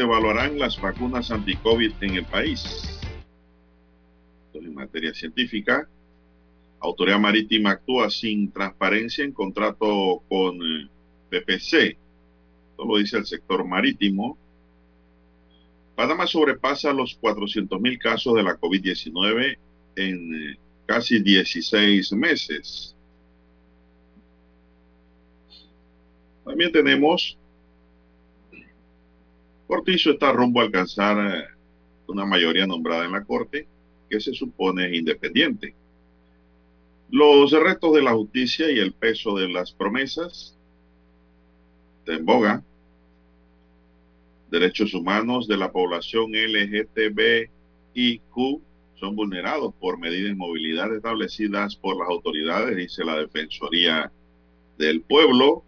Estudios evaluarán las vacunas anti-COVID en el país. En materia científica, Autoridad Marítima actúa sin transparencia en contrato con eh, PPC. Esto lo dice el sector marítimo. Panamá sobrepasa los 400 mil casos de la COVID-19 en eh, casi 16 meses. También tenemos, Cortizo está rumbo a alcanzar eh, una mayoría nombrada en la Corte, que se supone independiente. Los retos de la justicia y el peso de las promesas de en boga. Derechos humanos de la población LGTBIQ son vulnerados por medidas de movilidad establecidas por las autoridades, dice la Defensoría del Pueblo.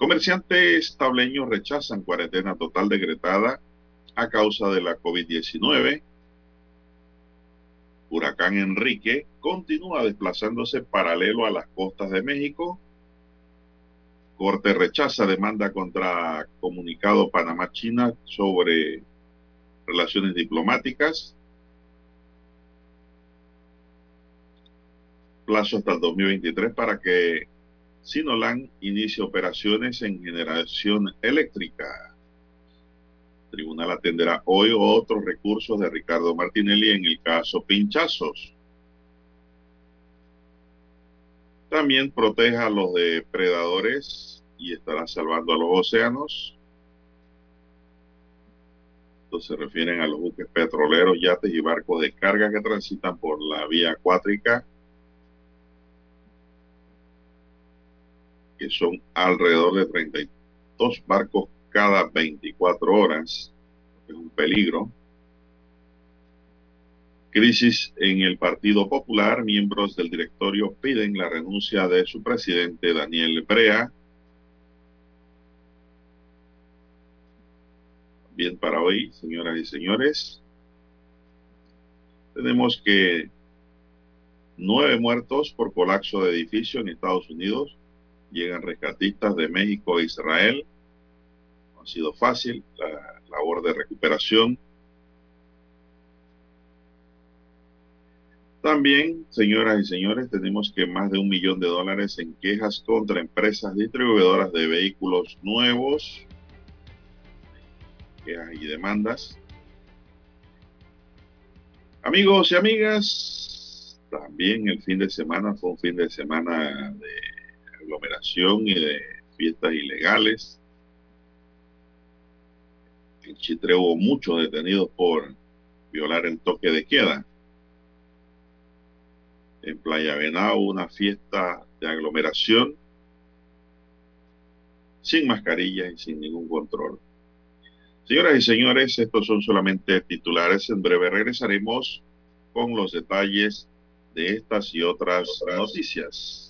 Comerciantes tableños rechazan cuarentena total decretada a causa de la COVID-19 huracán Enrique continúa desplazándose paralelo a las costas de México. Corte rechaza demanda contra comunicado Panamá-China sobre relaciones diplomáticas. Plazo hasta el 2023 para que Sinolan inicie operaciones en generación eléctrica tribunal atenderá hoy otros recursos de Ricardo Martinelli en el caso Pinchazos. También proteja a los depredadores y estará salvando a los océanos. Estos se refieren a los buques petroleros, yates y barcos de carga que transitan por la vía acuática, que son alrededor de 32 barcos cada 24 horas. Es un peligro. Crisis en el Partido Popular. Miembros del directorio piden la renuncia de su presidente Daniel Brea. Bien para hoy, señoras y señores. Tenemos que nueve muertos por colapso de edificio en Estados Unidos. Llegan rescatistas de México e Israel ha sido fácil la labor de recuperación. También, señoras y señores, tenemos que más de un millón de dólares en quejas contra empresas distribuidoras de vehículos nuevos, quejas y demandas. Amigos y amigas, también el fin de semana fue un fin de semana de aglomeración y de fiestas ilegales. En Chitre hubo muchos detenidos por violar el toque de queda. En Playa Venado una fiesta de aglomeración sin mascarilla y sin ningún control. Señoras y señores, estos son solamente titulares. En breve regresaremos con los detalles de estas y otras noticias.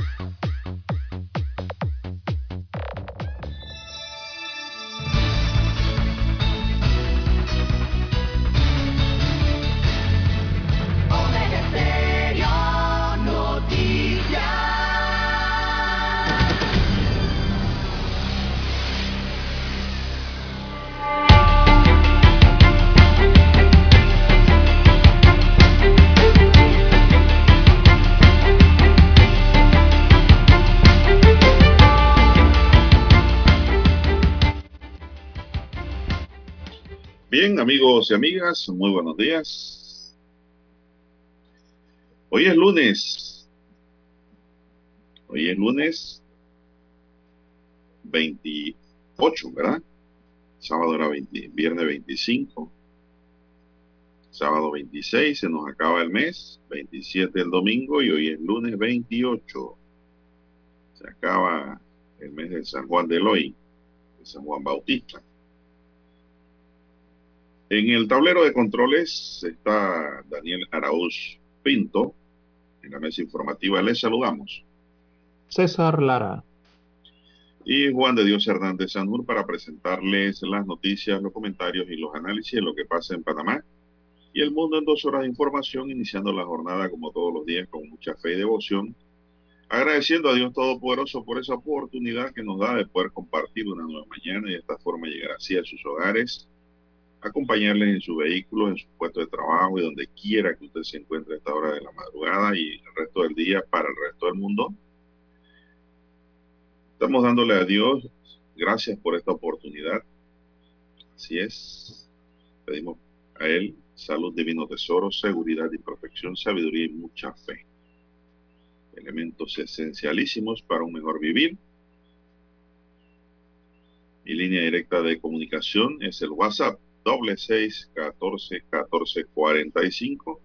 Bien, amigos y amigas, muy buenos días. Hoy es lunes. Hoy es lunes 28, ¿verdad? Sábado era 20, viernes 25. Sábado 26, se nos acaba el mes. 27 el domingo y hoy es lunes 28. Se acaba el mes de San Juan de Eloy, de San Juan Bautista. En el tablero de controles está Daniel Arauz Pinto. En la mesa informativa les saludamos. César Lara. Y Juan de Dios Hernández Sanur para presentarles las noticias, los comentarios y los análisis de lo que pasa en Panamá y el mundo en dos horas de información, iniciando la jornada como todos los días con mucha fe y devoción, agradeciendo a Dios Todopoderoso por esa oportunidad que nos da de poder compartir una nueva mañana y de esta forma llegar así a sus hogares acompañarles en su vehículo, en su puesto de trabajo y donde quiera que usted se encuentre a esta hora de la madrugada y el resto del día para el resto del mundo. Estamos dándole a Dios gracias por esta oportunidad. Así es. Pedimos a Él salud, divino tesoro, seguridad y protección, sabiduría y mucha fe. Elementos esencialísimos para un mejor vivir. Mi línea directa de comunicación es el WhatsApp doble seis catorce catorce cuarenta y cinco.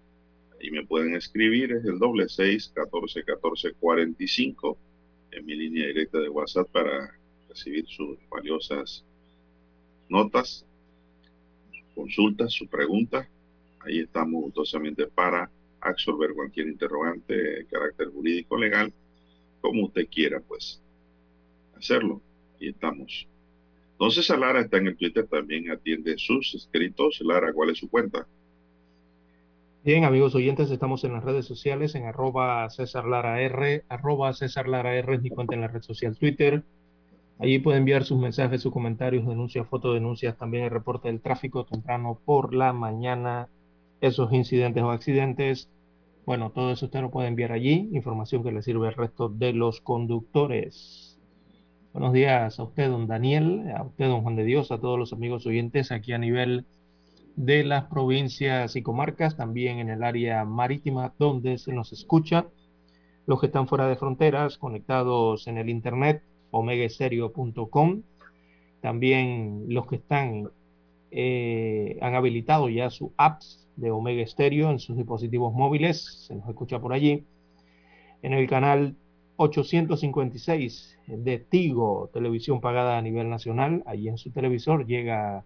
Ahí me pueden escribir, es el doble seis catorce catorce cuarenta y cinco en mi línea directa de WhatsApp para recibir sus valiosas notas, consultas, su pregunta. Ahí estamos gustosamente para absorber cualquier interrogante de carácter jurídico legal, como usted quiera, pues hacerlo. Ahí estamos. Entonces, Lara está en el Twitter, también atiende sus escritos. Lara, ¿cuál es su cuenta? Bien, amigos oyentes, estamos en las redes sociales, en arroba César Lara R, arroba César Lara es mi cuenta en la red social Twitter. Allí puede enviar sus mensajes, sus comentarios, denuncias, fotodenuncias, también el reporte del tráfico temprano por la mañana, esos incidentes o accidentes. Bueno, todo eso usted lo puede enviar allí, información que le sirve al resto de los conductores. Buenos días a usted, don Daniel, a usted, don Juan de Dios, a todos los amigos oyentes aquí a nivel de las provincias y comarcas, también en el área marítima donde se nos escucha. Los que están fuera de fronteras, conectados en el internet, omegaestereo.com. También los que están, eh, han habilitado ya su apps de Omega Stereo en sus dispositivos móviles, se nos escucha por allí. En el canal 856 de Tigo, televisión pagada a nivel nacional. Allí en su televisor llega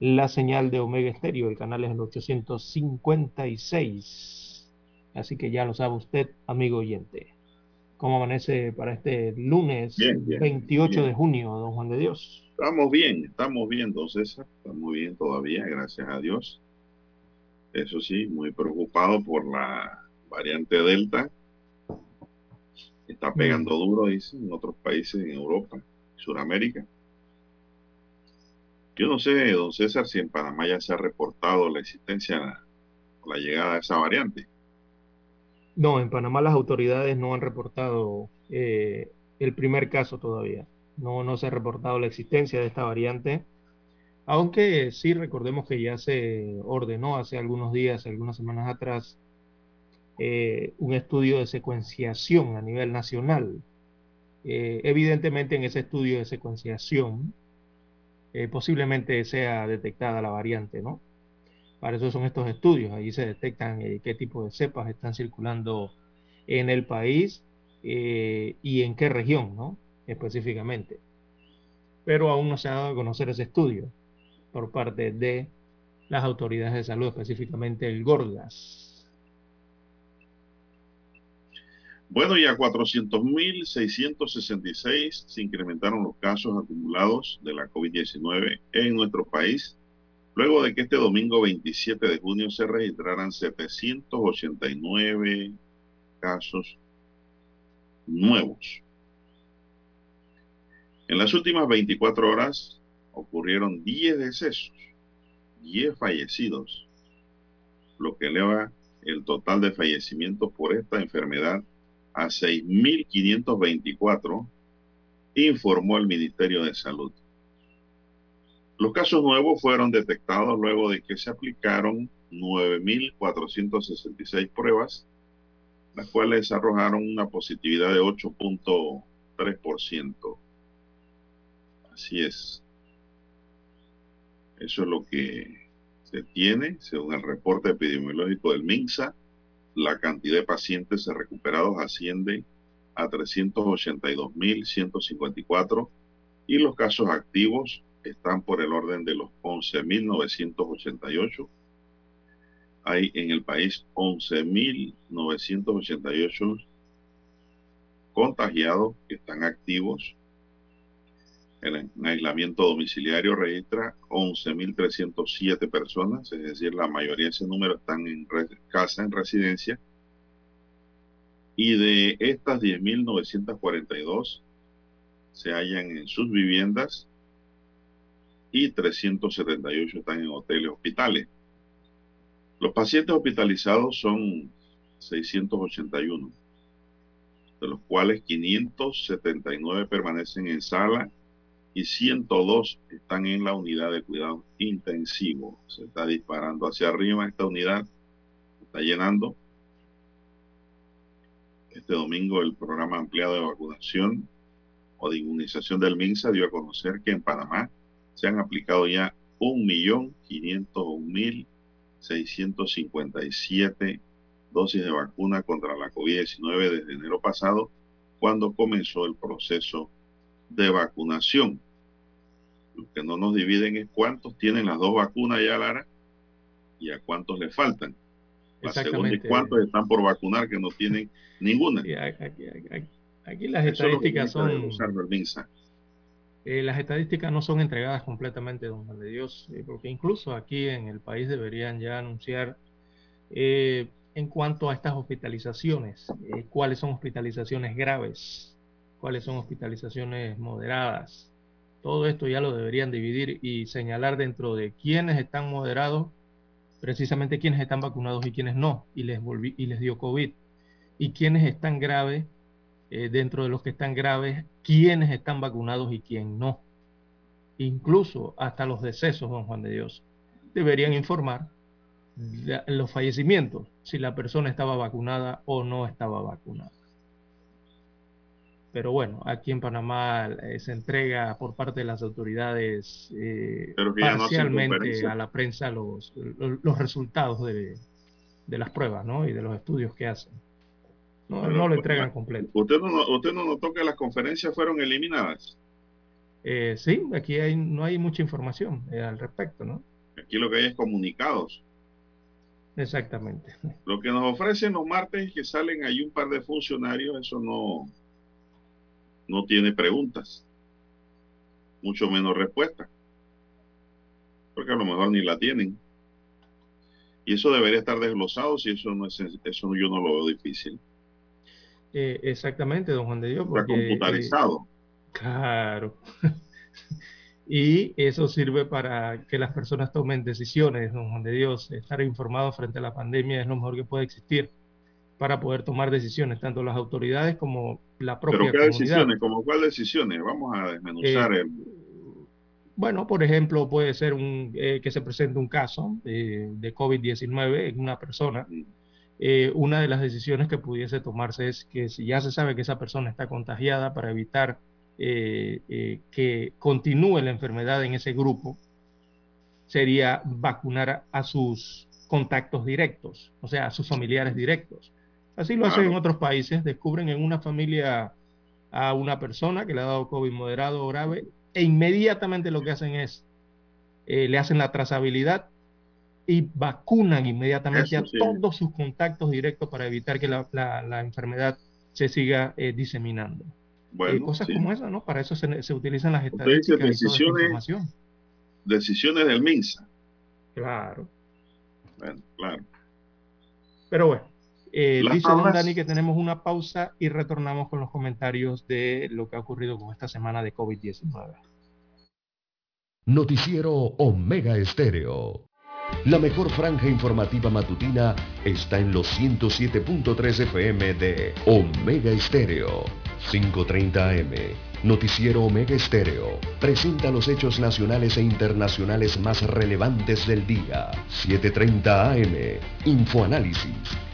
la señal de Omega Estéreo. El canal es el 856. Así que ya lo sabe usted, amigo oyente. ¿Cómo amanece para este lunes 28 de junio, don Juan de Dios? Estamos bien, estamos bien, don César. Estamos bien todavía, gracias a Dios. Eso sí, muy preocupado por la variante Delta Está pegando duro, dicen, en otros países en Europa, Sudamérica. Yo no sé, don César, si en Panamá ya se ha reportado la existencia o la llegada de esa variante. No, en Panamá las autoridades no han reportado eh, el primer caso todavía. No, no se ha reportado la existencia de esta variante. Aunque sí recordemos que ya se ordenó hace algunos días, algunas semanas atrás, eh, un estudio de secuenciación a nivel nacional. Eh, evidentemente en ese estudio de secuenciación eh, posiblemente sea detectada la variante, ¿no? Para eso son estos estudios, ahí se detectan qué tipo de cepas están circulando en el país y en qué región, ¿no? Específicamente. Pero aún no se ha dado a conocer ese estudio por parte de las autoridades de salud, específicamente el GORGAS. Bueno, y a 400.666 se incrementaron los casos acumulados de la COVID-19 en nuestro país, luego de que este domingo 27 de junio se registraran 789 casos nuevos. En las últimas 24 horas ocurrieron 10 decesos, 10 fallecidos, lo que eleva el total de fallecimientos por esta enfermedad a 6.524, informó el Ministerio de Salud. Los casos nuevos fueron detectados luego de que se aplicaron 9.466 pruebas, las cuales arrojaron una positividad de 8.3%. Así es. Eso es lo que se tiene, según el reporte epidemiológico del MINSA. La cantidad de pacientes recuperados asciende a 382.154 y los casos activos están por el orden de los 11.988. Hay en el país 11.988 contagiados que están activos. El aislamiento domiciliario registra 11.307 personas, es decir, la mayoría de ese número están en casa, en residencia. Y de estas 10.942 se hallan en sus viviendas y 378 están en hoteles hospitales. Los pacientes hospitalizados son 681, de los cuales 579 permanecen en sala y 102 están en la unidad de cuidado intensivo. Se está disparando hacia arriba esta unidad, está llenando. Este domingo el programa ampliado de vacunación o de inmunización del MINSA dio a conocer que en Panamá se han aplicado ya 1.501.657 dosis de vacuna contra la COVID-19 desde enero pasado, cuando comenzó el proceso de vacunación. Lo que no nos dividen es cuántos tienen las dos vacunas ya, Lara, y a cuántos le faltan. La segunda cuántos están por vacunar que no tienen ninguna. Aquí, aquí, aquí las estadísticas son... Eh, las estadísticas no son entregadas completamente, don Juan de Dios, eh, porque incluso aquí en el país deberían ya anunciar eh, en cuanto a estas hospitalizaciones, cuáles son hospitalizaciones graves, cuáles son hospitalizaciones moderadas. Todo esto ya lo deberían dividir y señalar dentro de quiénes están moderados, precisamente quiénes están vacunados y quiénes no, y les, volví, y les dio COVID, y quiénes están graves eh, dentro de los que están graves, quiénes están vacunados y quién no. Incluso hasta los decesos, don Juan de Dios, deberían informar los fallecimientos, si la persona estaba vacunada o no estaba vacunada. Pero bueno, aquí en Panamá eh, se entrega por parte de las autoridades eh, parcialmente a la prensa los, los, resultados de, de, las pruebas ¿no? y de los estudios que hacen. No, no lo entregan completo. ¿Usted no, ¿Usted no notó que las conferencias fueron eliminadas? Eh, sí, aquí hay, no hay mucha información eh, al respecto, ¿no? Aquí lo que hay es comunicados. Exactamente. Lo que nos ofrecen los martes es que salen ahí un par de funcionarios, eso no, no tiene preguntas, mucho menos respuestas, porque a lo mejor ni la tienen. Y eso debería estar desglosado, si eso no es, eso yo no lo veo difícil. Eh, exactamente, don Juan de Dios. Porque, computarizado. claro. y eso sirve para que las personas tomen decisiones, don Juan de Dios. Estar informado frente a la pandemia es lo mejor que puede existir para poder tomar decisiones, tanto las autoridades como la propia ¿Pero qué decisiones? ¿Como cuáles decisiones? Vamos a desmenuzar eh, el... Bueno, por ejemplo, puede ser un, eh, que se presente un caso de, de COVID-19 en una persona. Mm. Eh, una de las decisiones que pudiese tomarse es que si ya se sabe que esa persona está contagiada para evitar eh, eh, que continúe la enfermedad en ese grupo, sería vacunar a sus contactos directos, o sea, a sus familiares directos. Así lo hacen en otros países, descubren en una familia a una persona que le ha dado COVID moderado o grave e inmediatamente lo que hacen es, le hacen la trazabilidad y vacunan inmediatamente a todos sus contactos directos para evitar que la, la, enfermedad se siga eh, diseminando. Bueno, eh, cosas como esas, ¿no? Para eso se, se utilizan las estadísticas decisiones, Decisiones del MINSA. Claro. Bueno, claro. Pero bueno, eh, dice Don Dani que tenemos una pausa y retornamos con los comentarios de lo que ha ocurrido con esta semana de COVID-19. Noticiero Omega Estéreo. La mejor franja informativa matutina está en los 107.3 FM de Omega Estéreo, 530 AM. Noticiero Omega Estéreo presenta los hechos nacionales e internacionales más relevantes del día. 7.30 AM. Infoanálisis.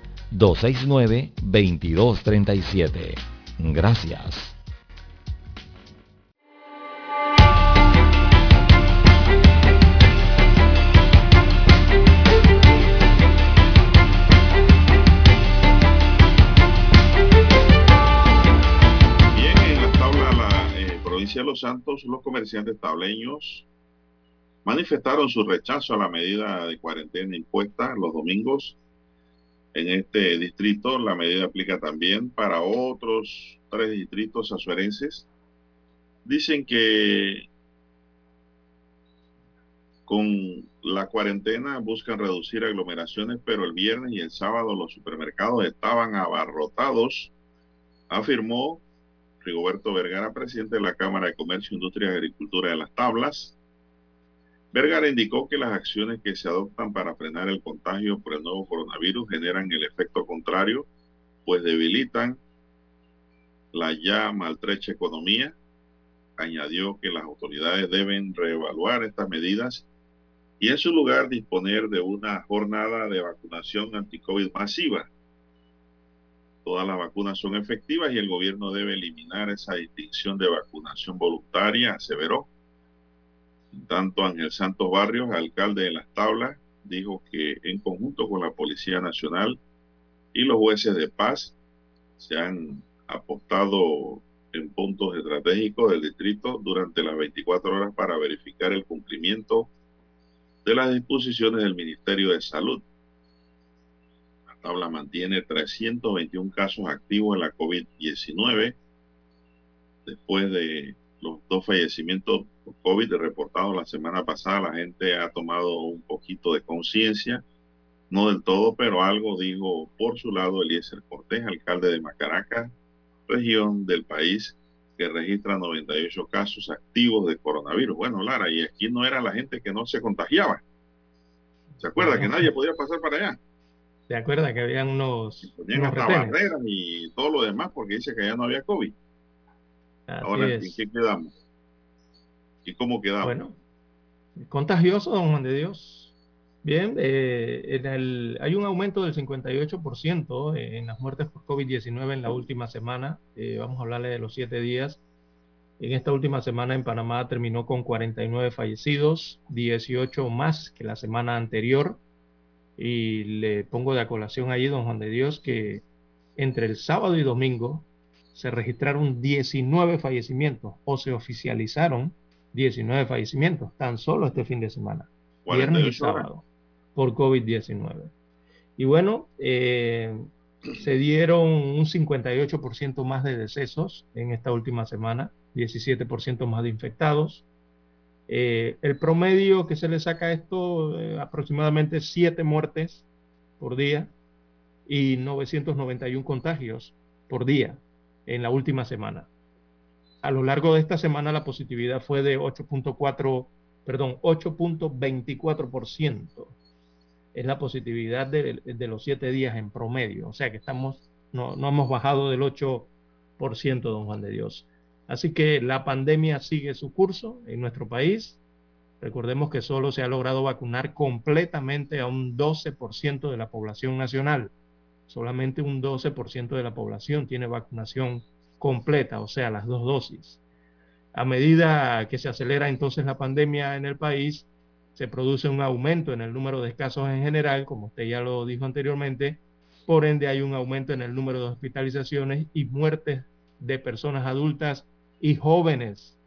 269-2237. Gracias. de Los Santos, los comerciantes tableños manifestaron su rechazo a la medida de cuarentena impuesta los domingos en este distrito. La medida aplica también para otros tres distritos azuerenses. Dicen que con la cuarentena buscan reducir aglomeraciones, pero el viernes y el sábado los supermercados estaban abarrotados, afirmó Rigoberto Vergara, presidente de la Cámara de Comercio, Industria y Agricultura de las Tablas. Vergara indicó que las acciones que se adoptan para frenar el contagio por el nuevo coronavirus generan el efecto contrario, pues debilitan la ya maltrecha economía. Añadió que las autoridades deben reevaluar estas medidas y en su lugar disponer de una jornada de vacunación anti-COVID masiva Todas las vacunas son efectivas y el gobierno debe eliminar esa distinción de vacunación voluntaria, aseveró. Tanto Ángel Santos Barrios, alcalde de Las Tablas, dijo que en conjunto con la Policía Nacional y los jueces de paz se han apostado en puntos estratégicos del distrito durante las 24 horas para verificar el cumplimiento de las disposiciones del Ministerio de Salud. Tabla mantiene 321 casos activos de la COVID-19 después de los dos fallecimientos por COVID reportados la semana pasada. La gente ha tomado un poquito de conciencia, no del todo, pero algo dijo por su lado Eliezer Cortés, alcalde de Macaracas, región del país que registra 98 casos activos de coronavirus. Bueno, Lara, y aquí no era la gente que no se contagiaba. ¿Se acuerda que nadie podía pasar para allá? ¿Se acuerda que habían unos. Ponían hasta barreras y todo lo demás porque dice que ya no había COVID. Ahora, ¿en qué quedamos? ¿Y cómo quedamos? Bueno, contagioso, don Juan de Dios. Bien, eh, en el, hay un aumento del 58% en las muertes por COVID-19 en la última semana. Eh, vamos a hablarle de los siete días. En esta última semana en Panamá terminó con 49 fallecidos, 18 más que la semana anterior. Y le pongo de acolación ahí, don Juan de Dios, que entre el sábado y domingo se registraron 19 fallecimientos o se oficializaron 19 fallecimientos tan solo este fin de semana, viernes y sábado, por COVID-19. Y bueno, eh, se dieron un 58% más de decesos en esta última semana, 17% más de infectados, eh, el promedio que se le saca a esto, eh, aproximadamente siete muertes por día. y 991 contagios por día en la última semana. A lo largo de esta semana la positividad fue de 8.4, perdón, 8.24%. Es la positividad de, los siete días en promedio. O sea que estamos, no, no hemos bajado del 8%, don Juan de Dios. Así que la pandemia sigue su curso en nuestro país. Recordemos que solo se ha logrado vacunar completamente a un 12% de la población nacional. Solamente un 12% de la población tiene vacunación completa, o sea, las dos dosis. A medida que se acelera entonces la pandemia en el país, se produce un aumento en el número de casos en general, como usted ya lo dijo anteriormente, por ende hay un aumento en el número de hospitalizaciones y muertes de personas adultas y jóvenes,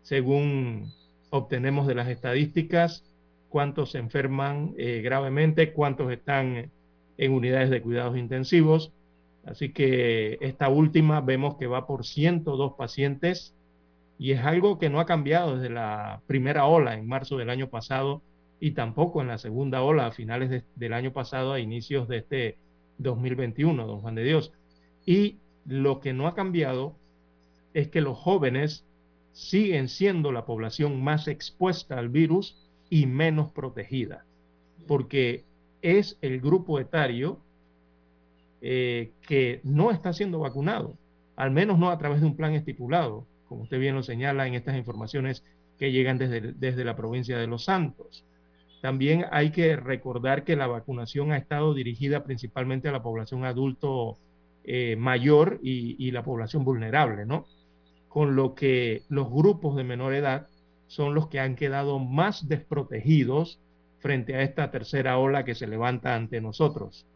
según obtenemos de las estadísticas, cuántos se enferman eh, gravemente, cuántos están en unidades de cuidados intensivos. Así que esta última vemos que va por 102 pacientes y es algo que no ha cambiado desde la primera ola en marzo del año pasado y tampoco en la segunda ola a finales del año pasado a inicios de este 2021, don Juan de Dios. Y lo que no ha cambiado es que los jóvenes siguen siendo la población más expuesta al virus y menos protegida, porque es el grupo etario eh, que no está siendo vacunado, al menos no a través de un plan estipulado, como usted bien lo señala en estas informaciones que llegan desde, desde la provincia de Los Santos. También hay que recordar que la vacunación ha estado dirigida principalmente a la población adulto eh, mayor y, y, la población vulnerable, ¿no? con lo que los grupos de menor edad son los que han quedado más desprotegidos frente a esta tercera ola que se levanta ante nosotros.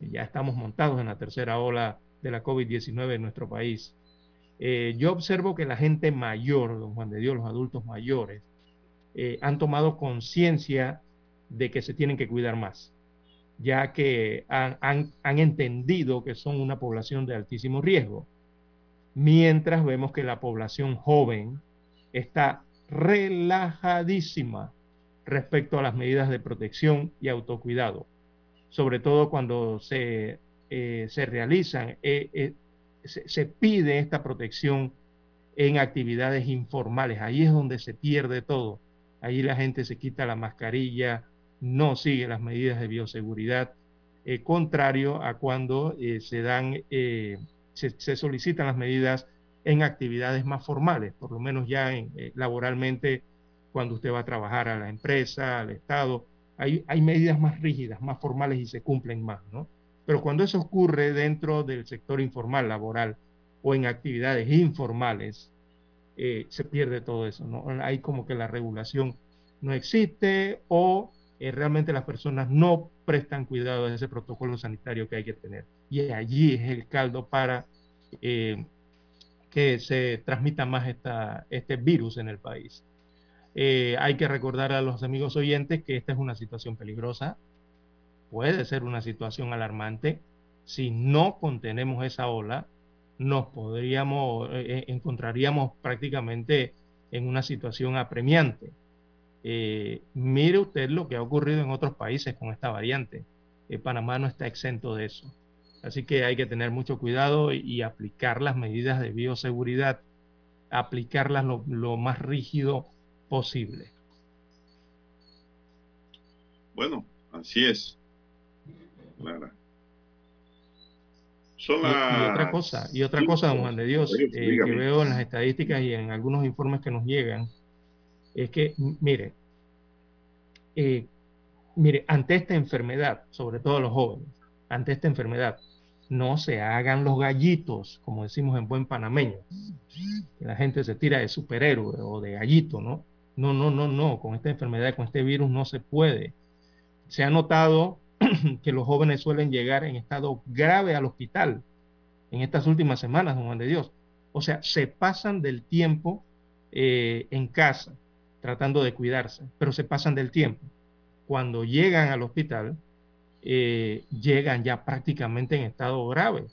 Ya estamos montados en la tercera ola de la COVID-19 en nuestro país. Eh, yo observo que la gente mayor, don Juan de Dios, los adultos mayores, eh, han tomado conciencia de que se tienen que cuidar más, ya que han, entendido que son una población de altísimo riesgo mientras vemos que la población joven está relajadísima respecto a las medidas de protección y autocuidado, sobre todo cuando se, eh, se realizan, eh, eh, se, se, pide esta protección en actividades informales, ahí es donde se pierde todo, ahí la gente se quita la mascarilla, no sigue las medidas de bioseguridad, contrario a cuando se dan se, solicitan las medidas en actividades más formales, por lo menos ya en, laboralmente, cuando usted va a trabajar a la empresa, al Estado, hay, hay medidas más rígidas, más formales y se cumplen más, ¿no? Pero cuando eso ocurre dentro del sector informal, laboral, o en actividades informales, eh, se pierde todo eso, ¿no? Hay como que la regulación no existe o eh, realmente las personas no prestan cuidado a ese protocolo sanitario que hay que tener y allí es el caldo para eh, que se transmita más esta, este virus en el país. Eh, hay que recordar a los amigos oyentes que esta es una situación peligrosa, puede ser una situación alarmante. Si no contenemos esa ola, nos podríamos, eh, encontraríamos prácticamente en una situación apremiante. mire usted lo que ha ocurrido en otros países con esta variante. Panamá no está exento de eso. Así que hay que tener mucho cuidado y, aplicar las medidas de bioseguridad, aplicarlas lo, más rígido posible. Bueno, así es. Clara. Y, otra cosa, y otra cosa, don Juan de Dios, eh, que veo en las estadísticas y en algunos informes que nos llegan, es que, mire, eh, mire, ante esta enfermedad, sobre todo los jóvenes, ante esta enfermedad, no se hagan los gallitos, como decimos en buen panameño. Que la gente se tira de superhéroe o de gallito, ¿no? No, no, no, no, con esta enfermedad, con este virus no se puede. Se ha notado que los jóvenes suelen llegar en estado grave al hospital en estas últimas semanas, don Juan de Dios. O sea, se pasan del tiempo eh, en casa tratando de cuidarse, pero se pasan del tiempo. Cuando llegan al hospital, eh, llegan ya prácticamente en estado grave,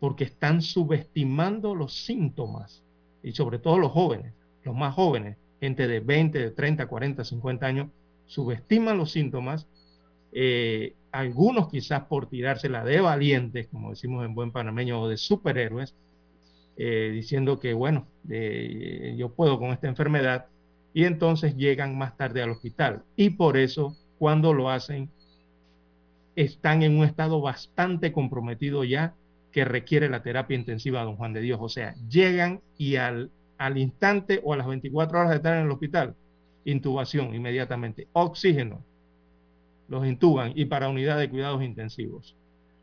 porque están subestimando los síntomas, y sobre todo los jóvenes, los más jóvenes, gente de 20, de 30, 40, 50 años, subestiman los síntomas eh, algunos quizás por tirársela de valientes, como decimos en buen panameño, o de superhéroes, eh, diciendo que, bueno, yo puedo con esta enfermedad, y entonces llegan más tarde al hospital. Y por eso, cuando lo hacen, están en un estado bastante comprometido ya que requiere la terapia intensiva, don Juan de Dios. O sea, llegan y al, al instante o a las 24 horas de estar en el hospital, intubación inmediatamente, oxígeno, los intuban y para unidad de cuidados intensivos.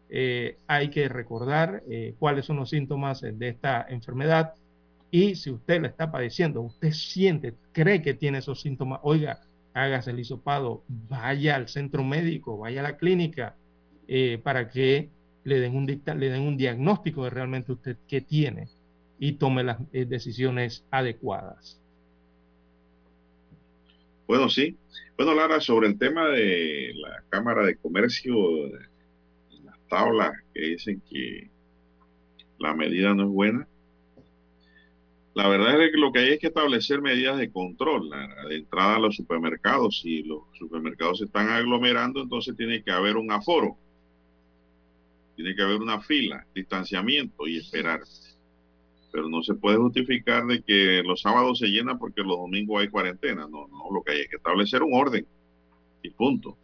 Eh, hay que recordar eh, cuáles son los síntomas de esta enfermedad. Y si usted la está padeciendo, usted siente, cree que tiene esos síntomas, oiga, hágase el hisopado, vaya al centro médico, vaya a la clínica eh, para que le den, un le den un diagnóstico de realmente usted qué tiene y tome las decisiones adecuadas. Bueno, sí. Bueno, Lara, sobre el tema de la Cámara de Comercio, las tablas que dicen que la medida no es buena, la verdad es que lo que hay es que establecer medidas de control de entrada a los supermercados. Si los supermercados se están aglomerando, entonces tiene que haber un aforo, tiene que haber una fila, distanciamiento y esperar pero no se puede justificar de que los sábados se llenan porque los domingos hay cuarentena. No, no, lo que hay es que establecer un orden y punto.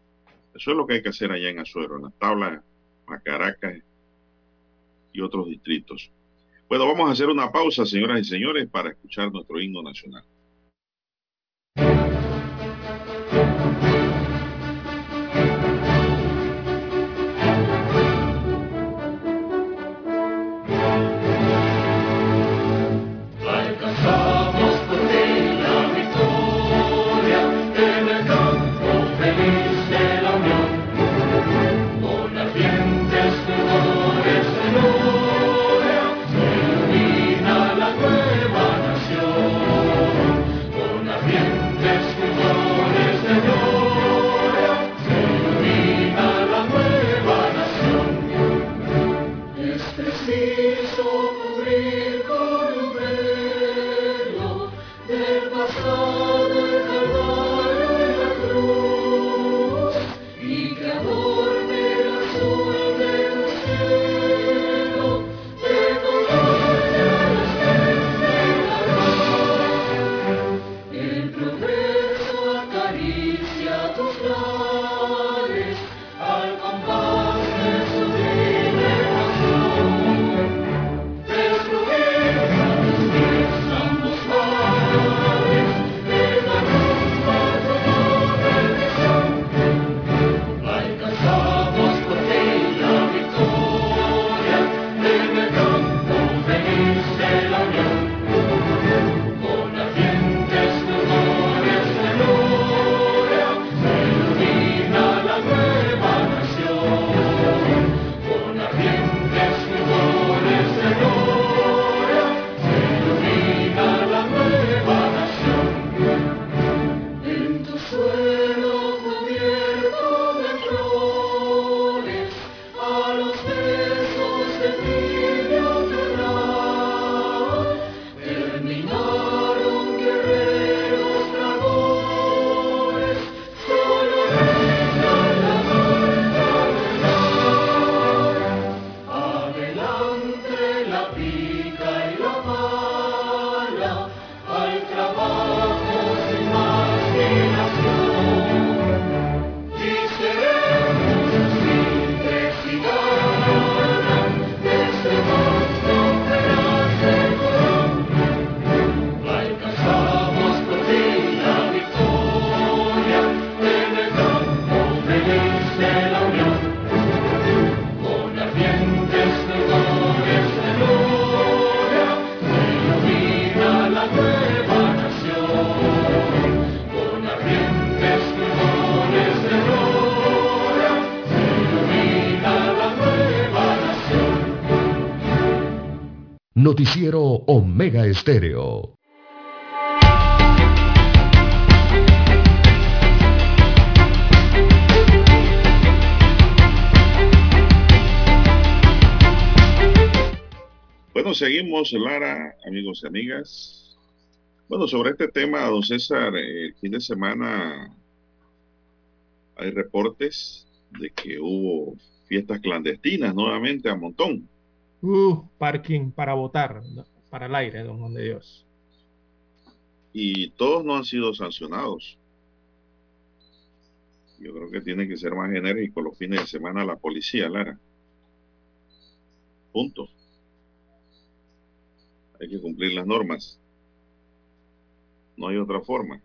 Eso es lo que hay que hacer allá en Azuero, en las tablas, Caracas y otros distritos. Bueno, vamos a hacer una pausa, señoras y señores, para escuchar nuestro himno nacional. Noticiero Omega Estéreo. Bueno, seguimos, Lara, amigos y amigas. Bueno, sobre este tema, don César, el fin de semana hay reportes de que hubo fiestas clandestinas nuevamente a montón. Uh, parking para votar, para el aire, don Juan de Dios. Y todos no han sido sancionados. Yo creo que tiene que ser más enérgico los fines de semana la policía, Lara. Punto. Hay que cumplir las normas. No hay otra forma.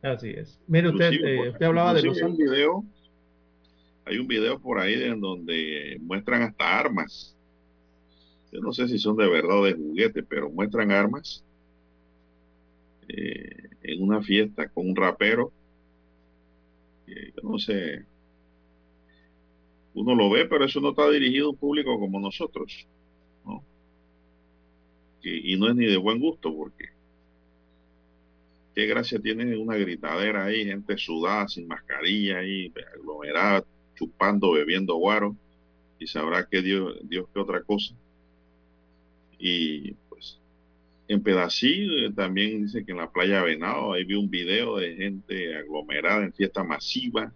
Así es. Mire usted, eh, usted hablaba de los... Un, video, hay un video por ahí en donde muestran hasta armas. Yo no sé si son de verdad o de juguete, pero muestran armas eh, en una fiesta con un rapero. yo no sé. Uno lo ve, pero eso no está dirigido a un público como nosotros. ¿no? y no es ni de buen gusto, porque qué gracia tiene una gritadera ahí, gente sudada, sin mascarilla ahí, aglomerada, chupando, bebiendo guaro, y sabrá que Dios, Dios que otra cosa. Y pues en Pedací también dice que en la playa Venado, ahí vi un video de gente aglomerada en fiesta masiva,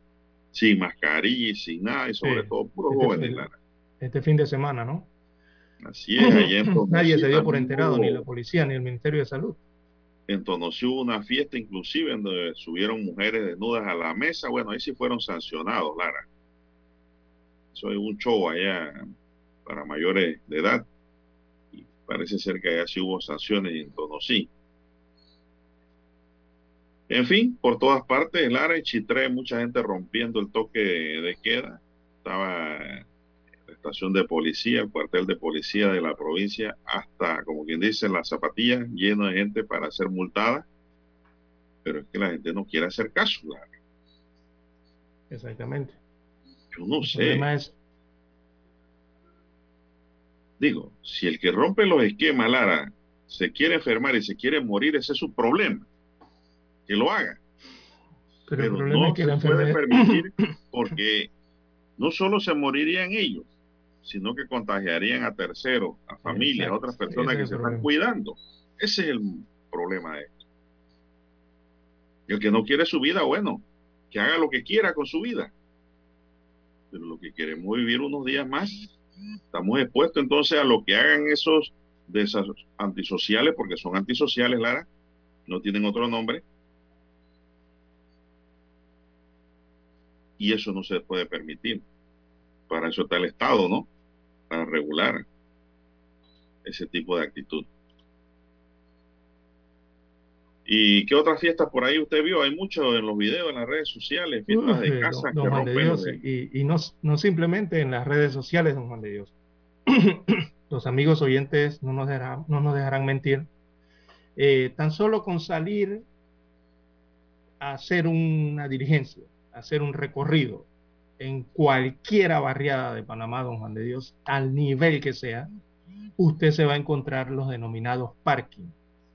sin mascarilla y sin nada, y sobre todo puro este jóvenes. Fin, este fin de semana, ¿no? Así es, ahí Nadie se dio por enterado, ni la policía, ni el Ministerio de Salud en Tonosí hubo una fiesta inclusive en donde subieron mujeres desnudas a la mesa. Bueno, ahí sí fueron sancionados, Lara. Eso es un show allá para mayores de edad. Y parece ser que allá sí hubo sanciones en Tonosí. En fin, por todas partes, Lara y Chitré, mucha gente rompiendo el toque de queda. Estaba estación de policía, el cuartel de policía de la provincia, hasta, como quien dice, las zapatillas lleno de gente para ser multada. Pero es que la gente no quiere hacer caso. Exactamente. Yo no sé. Digo, si el que rompe los esquemas, Lara, se quiere enfermar y se quiere morir, ese es su problema. Que lo haga. Pero, no se puede permitir porque no solo se morirían ellos, sino que contagiarían a terceros, a familias, a otras personas que se están cuidando. Ese es el problema de esto. Y el que no quiere su vida, bueno, que haga lo que quiera con su vida. Pero lo que queremos vivir unos días más, estamos expuestos entonces a lo que hagan esos de esas antisociales, porque son antisociales, Lara, no tienen otro nombre. Y eso no se puede permitir. Para eso está el Estado, ¿no? para regular ese tipo de actitud. ¿Y qué otras fiestas por ahí usted vio? Hay mucho en los videos, en las redes sociales, fiestas de casa don, Juan de Dios, Y, no, no, simplemente en las redes sociales, don Juan de Dios. los amigos oyentes no nos dejarán, no nos dejarán mentir. Eh, tan solo con salir a hacer una dirigencia, a hacer un recorrido, en cualquiera barriada de Panamá, don Juan de Dios, al nivel que sea, usted se va a encontrar los denominados parking.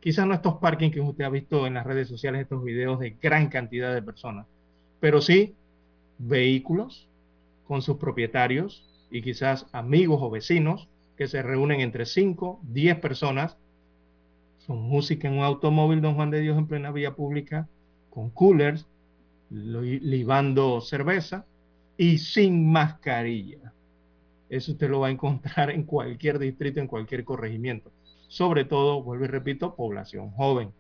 Quizás no estos parking que usted ha visto en las redes sociales, estos videos de gran cantidad de personas, pero sí vehículos con sus propietarios y quizás amigos o vecinos que se reúnen entre 5, 10 personas, con música en un automóvil, don Juan de Dios, en plena vía pública, con coolers, libando cerveza, y sin mascarilla. Eso usted lo va a encontrar en cualquier distrito, en cualquier corregimiento. Sobre todo, vuelvo y repito, población joven,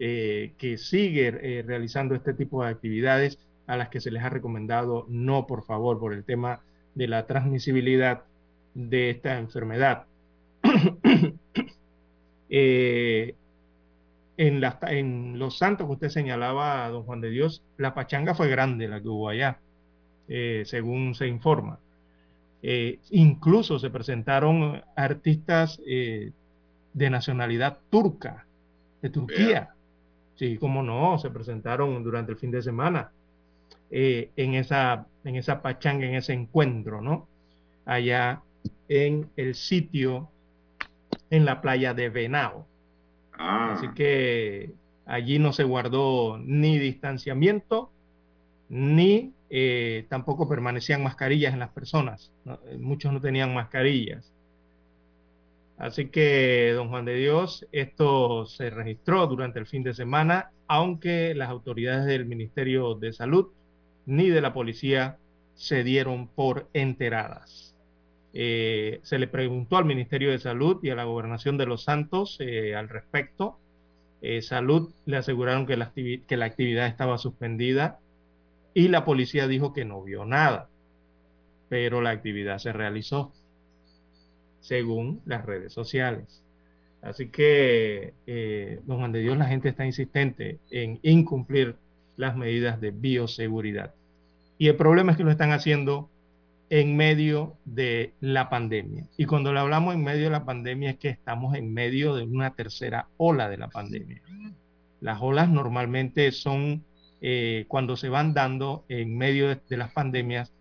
eh, que sigue eh, realizando este tipo de actividades a las que se les ha recomendado no, por favor, por el tema de la transmisibilidad de esta enfermedad. Eh, en, en Los Santos que usted señalaba, don Juan de Dios, la pachanga fue grande la que hubo allá. Según se informa. Incluso se presentaron artistas de nacionalidad turca, de Turquía. Sí, como no, se presentaron durante el fin de semana en, esa, en esa pachanga, en ese encuentro, ¿no? Allá en el sitio, en la playa de Venao. Ah. Así que allí no se guardó ni distanciamiento, ni eh, tampoco permanecían mascarillas en las personas. Eh, muchos no tenían mascarillas. Así que, don Juan de Dios, esto se registró durante el fin de semana, aunque las autoridades del Ministerio de Salud ni de la policía se dieron por enteradas. Eh, se le preguntó al Ministerio de Salud y a la Gobernación de Los Santos eh, al respecto. Eh, Salud le aseguraron que la, que la actividad estaba suspendida y la policía dijo que no vio nada, pero la actividad se realizó según las redes sociales. Así que, don Juan de Dios, la gente está insistente en incumplir las medidas de bioseguridad. Y el problema es que lo están haciendo en medio de la pandemia. Y cuando le hablamos en medio de la pandemia es que estamos en medio de una tercera ola de la pandemia. Las olas normalmente son eh, cuando se van dando en medio de, de, las pandemias,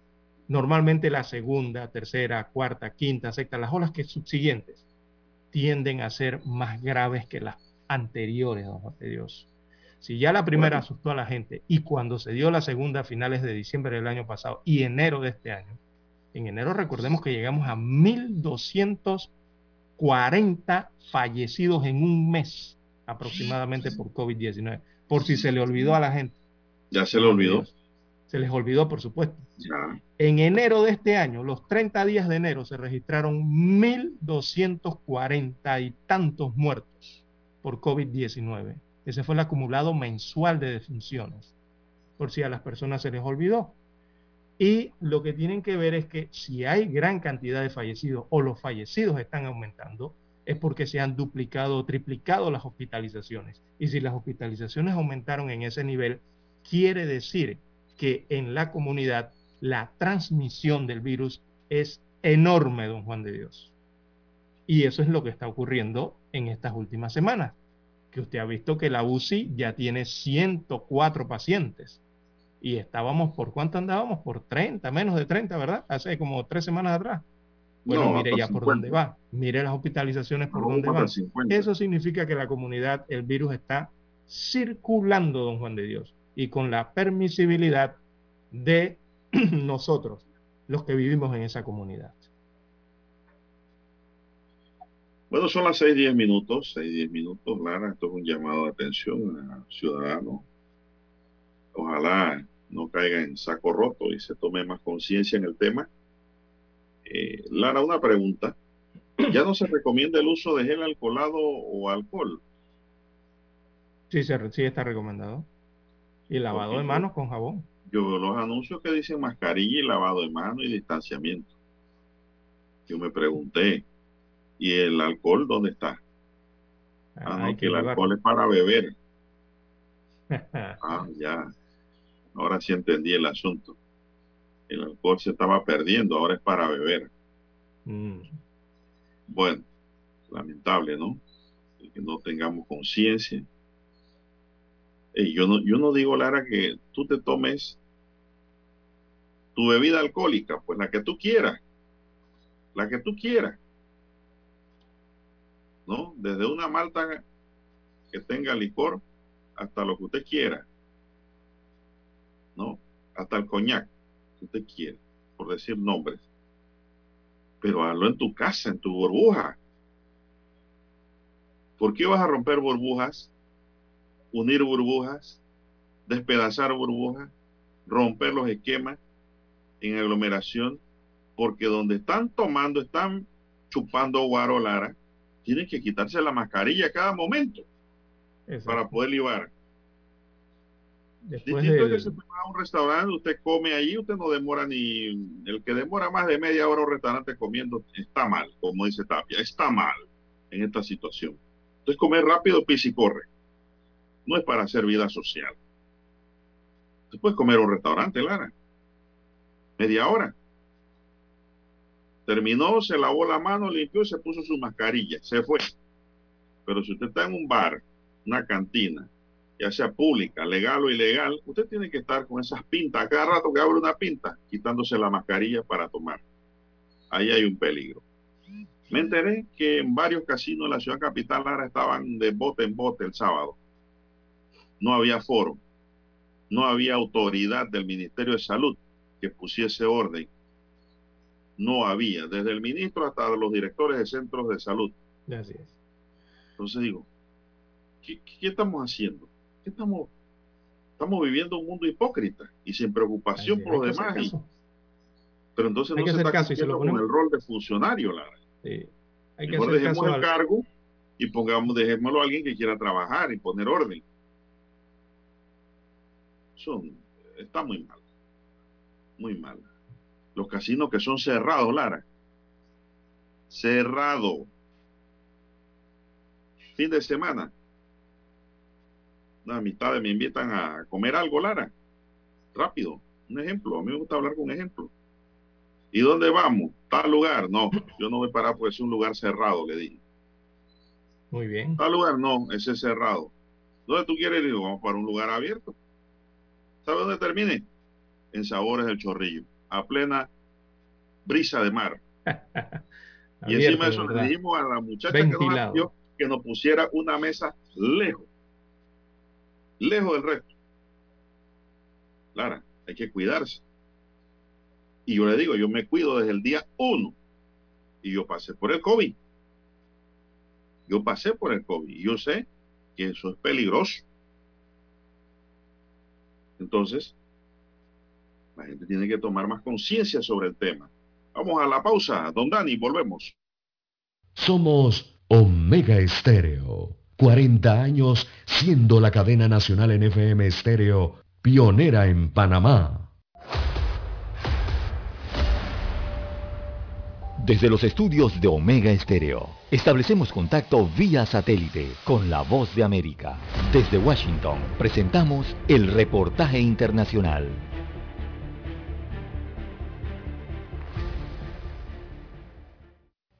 normalmente la segunda, tercera, cuarta, quinta, sexta, las olas que subsiguientes tienden a ser más graves que las anteriores, don Juan de Dios. Si ya la primera asustó a la gente y cuando se dio la segunda a finales de diciembre del año pasado y enero de este año, en enero recordemos que llegamos a 1.240 fallecidos en un mes aproximadamente por COVID-19, por si se le olvidó a la gente. Ya se le olvidó. Se les olvidó, por supuesto. En enero de este año, los 30 días de enero, se registraron 1.240 y tantos muertos por COVID-19. Ese fue el acumulado mensual de defunciones, por si a las personas se les olvidó. Y lo que tienen que ver es que si hay gran cantidad de fallecidos o los fallecidos están aumentando, es porque se han duplicado o triplicado las hospitalizaciones. Y si las hospitalizaciones aumentaron en ese nivel, quiere decir que en la comunidad la transmisión del virus es enorme, don Juan de Dios. Y eso es lo que está ocurriendo en estas últimas semanas que usted ha visto que la UCI ya tiene 104 pacientes. Y estábamos, ¿por cuánto andábamos? Por 30, menos de 30, ¿verdad? Hace como tres semanas atrás. Bueno, mire ya por dónde va. Mire las hospitalizaciones por dónde van. Eso significa que la comunidad, el virus está circulando, don Juan de Dios, y con la permisibilidad de nosotros, los que vivimos en esa comunidad. Bueno, son las seis diez minutos, seis diez minutos, Lara. Esto es un llamado de atención a ciudadanos. Ojalá no caiga en saco roto y se tome más conciencia en el tema. Eh, Lara, una pregunta. ¿Ya no se recomienda el uso de gel alcoholado o alcohol? Sí, se, sí está recomendado. Y lavado de manos con jabón. Yo veo los anuncios que dicen mascarilla y lavado de manos y distanciamiento. Yo me pregunté, ¿Y el alcohol dónde está? Ah, no, que el alcohol es para beber. ah, ya. Ahora sí entendí el asunto. El alcohol se estaba perdiendo, ahora es para beber. Mm. Bueno, lamentable, ¿no? que no tengamos conciencia. Yo, no, yo no digo, Lara, que tú te tomes tu bebida alcohólica, pues la que tú quieras. La que tú quieras. ¿no? Desde una malta que tenga licor hasta lo que usted quiera, ¿no? Hasta el coñac que usted quiera, por decir nombres. Pero hazlo en tu casa, en tu burbuja. ¿Por qué vas a romper burbujas? Unir burbujas, despedazar burbujas, romper los esquemas en aglomeración, porque donde están tomando, están chupando guaro lara, tiene que quitarse la mascarilla cada momento para poder libar. Después Distinto que se va a un restaurante, usted come ahí, usted no demora ni. El que demora más de media hora un restaurante comiendo está mal, como dice Tapia, está mal en esta situación. Entonces, comer rápido, pisa y corre. No es para hacer vida social. Usted puede comer un restaurante, Lara. Media hora. Terminó, se lavó la mano, limpió se puso su mascarilla. Se fue. Pero si usted está en un bar, una cantina, ya sea pública, legal o ilegal, usted tiene que estar con esas pintas. Cada rato que abre una pinta, quitándose la mascarilla para tomar. Ahí hay un peligro. Me enteré que en varios casinos de la ciudad capital ahora estaban de bote en bote el sábado. No había foro. No había autoridad del Ministerio de Salud que pusiese orden no había, desde el ministro hasta los directores de centros de salud. Así es. Entonces digo, ¿qué, estamos haciendo? ¿Qué estamos, estamos viviendo un mundo hipócrita y sin preocupación por los demás. Pero entonces no se está caso con el rol de funcionario, Lara. Sí. Hay que Mejor dejemos el cargo y pongamos, dejémoslo a alguien que quiera trabajar y poner orden. Son, está muy mal. Muy mal. Los casinos que son cerrados, Lara. Cerrado. Fin de semana. Una mitad de me invitan a comer algo, Lara. Rápido. Un ejemplo. A mí me gusta hablar con un ejemplo. ¿Y dónde vamos? Tal lugar. No, yo no voy a parar porque es un lugar cerrado, le dije. Muy bien. Tal lugar, no, ese es cerrado. ¿Dónde tú quieres ir? Vamos para un lugar abierto. ¿Sabe dónde termine? En Sabores del Chorrillo, a plena brisa de mar. y encima de eso le dijimos a la muchacha que nos, que nos pusiera una mesa lejos, lejos del resto. Lara, hay que cuidarse. Y yo le digo, yo me cuido desde el día uno. Y yo pasé por el COVID. Yo pasé por el COVID. Y yo sé que eso es peligroso. Entonces, la gente tiene que tomar más conciencia sobre el tema. Vamos a la pausa. Don Dani, volvemos. Somos Omega Estéreo. 40 años siendo la cadena nacional en FM Estéreo, pionera en Panamá. Desde los estudios de Omega Estéreo, establecemos contacto vía satélite con la voz de América. Desde Washington, presentamos el reportaje internacional.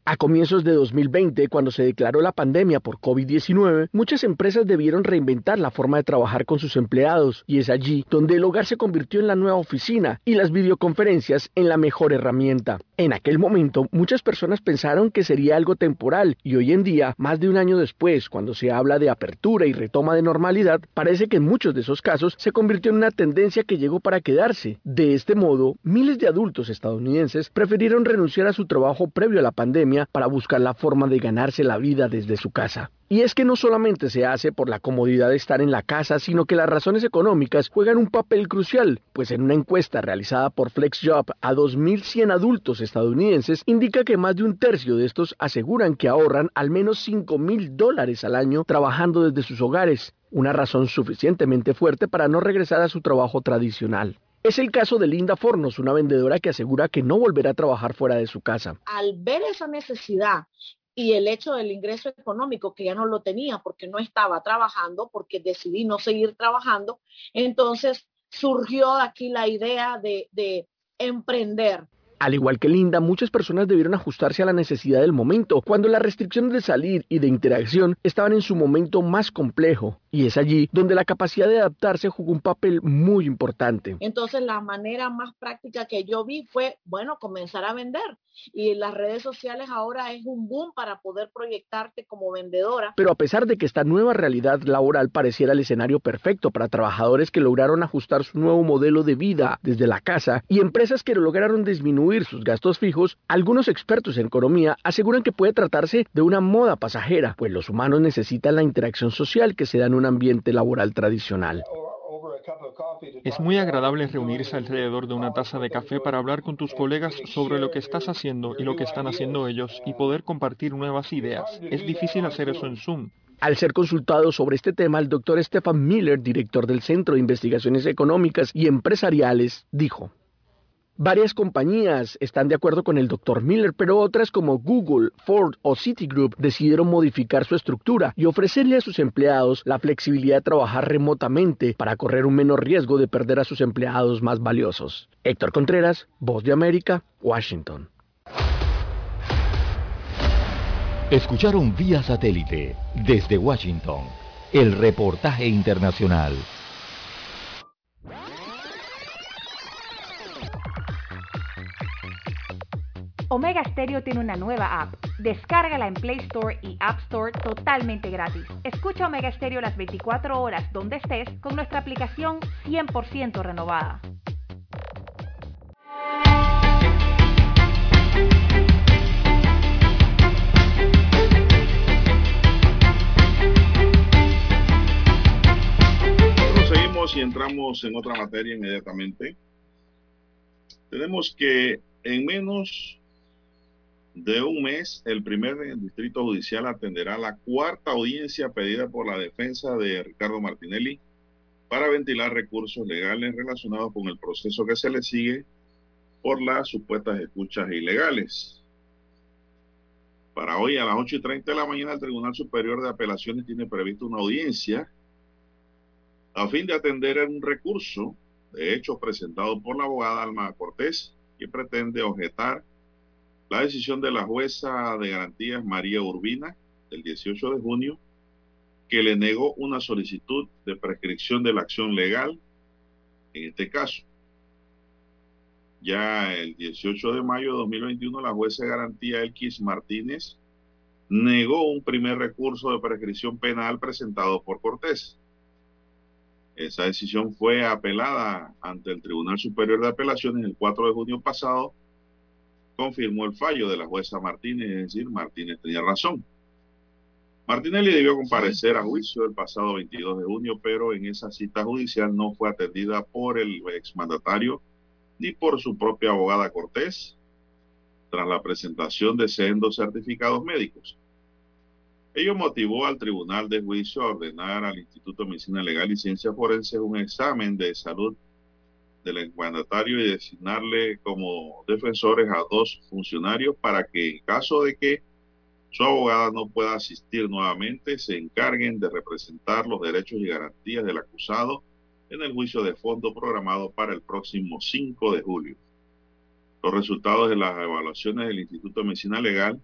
A comienzos de 2020, cuando se declaró la pandemia por COVID-19, muchas empresas debieron reinventar la forma de trabajar con sus empleados y es allí donde el hogar se convirtió en la nueva oficina y las videoconferencias en la mejor herramienta. En aquel momento, muchas personas pensaron que sería algo temporal y hoy en día, más de un año después, cuando se habla de apertura y retoma de normalidad, parece que en muchos de esos casos se convirtió en una tendencia que llegó para quedarse. De este modo, miles de adultos estadounidenses prefirieron renunciar a su trabajo previo a la pandemia para buscar la forma de ganarse la vida desde su casa. Y es que no solamente se hace por la comodidad de estar en la casa, sino que las razones económicas juegan un papel crucial, pues en una encuesta realizada por FlexJob a 2.100 adultos estadounidenses indica que más de un tercio de estos aseguran que ahorran al menos 5.000 dólares al año trabajando desde sus hogares, una razón suficientemente fuerte para no regresar a su trabajo tradicional. Es el caso de Linda Fornos, una vendedora que asegura que no volverá a trabajar fuera de su casa. Al ver esa necesidad y el hecho del ingreso económico que ya no lo tenía porque no estaba trabajando, porque decidí no seguir trabajando, entonces surgió aquí la idea de, de emprender. Al igual que Linda, muchas personas debieron ajustarse a la necesidad del momento, cuando las restricciones de salir y de interacción estaban en su momento más complejo. Y es allí donde la capacidad de adaptarse jugó un papel muy importante. Entonces la manera más práctica que yo vi fue, bueno, comenzar a vender. Y las redes sociales ahora es un boom para poder proyectarte como vendedora. Pero a pesar de que esta nueva realidad laboral pareciera el escenario perfecto para trabajadores que lograron ajustar su nuevo modelo de vida desde la casa y empresas que lograron disminuir sus gastos fijos, algunos expertos en economía aseguran que puede tratarse de una moda pasajera, pues los humanos necesitan la interacción social que se da en un ambiente laboral tradicional. Es muy agradable reunirse alrededor de una taza de café para hablar con tus colegas sobre lo que estás haciendo y lo que están haciendo ellos y poder compartir nuevas ideas. Es difícil hacer eso en Zoom. Al ser consultado sobre este tema, el doctor Stefan Miller, director del Centro de Investigaciones Económicas y Empresariales, dijo, Varias compañías están de acuerdo con el Dr. Miller, pero otras como Google, Ford o Citigroup decidieron modificar su estructura y ofrecerle a sus empleados la flexibilidad de trabajar remotamente para correr un menor riesgo de perder a sus empleados más valiosos. Héctor Contreras, Voz de América, Washington. Escucharon vía satélite desde Washington el reportaje internacional. Omega Stereo tiene una nueva app. Descárgala en Play Store y App Store totalmente gratis. Escucha Omega Stereo las 24 horas donde estés con nuestra aplicación 100% renovada. seguimos y entramos en otra materia inmediatamente. Tenemos que En menos de un mes, el primer distrito judicial atenderá la cuarta audiencia pedida por la defensa de Ricardo Martinelli para ventilar recursos legales relacionados con el proceso que se le sigue por las supuestas escuchas ilegales. Para hoy a las 8 y 30 de la mañana el Tribunal Superior de Apelaciones tiene previsto una audiencia a fin de atender un recurso de hecho presentado por la abogada Alma Cortés que pretende objetar la decisión de la jueza de garantías María Urbina del 18 de junio que le negó una solicitud de prescripción de la acción legal en este caso. Ya el 18 de mayo de 2021, la jueza de garantía Elkis Martínez negó un primer recurso de prescripción penal presentado por Cortés. Esa decisión fue apelada ante el Tribunal Superior de Apelaciones el 4 de junio pasado. Confirmó el fallo de la jueza Martínez, es decir, Martínez tenía razón. Martinelli debió comparecer a juicio el pasado 22 de junio, pero en esa cita judicial no fue atendida por el exmandatario ni por su propia abogada Cortés, tras la presentación de sendos certificados médicos. Ello motivó al Tribunal de Juicio a ordenar al Instituto de Medicina Legal y Ciencia Forense un examen de salud del exmandatario y designarle como defensores a dos funcionarios para que en caso de que su abogada no pueda asistir nuevamente, se encarguen de representar los derechos y garantías del acusado en el juicio de fondo programado para el próximo 5 de julio. Los resultados de las evaluaciones del Instituto de Medicina Legal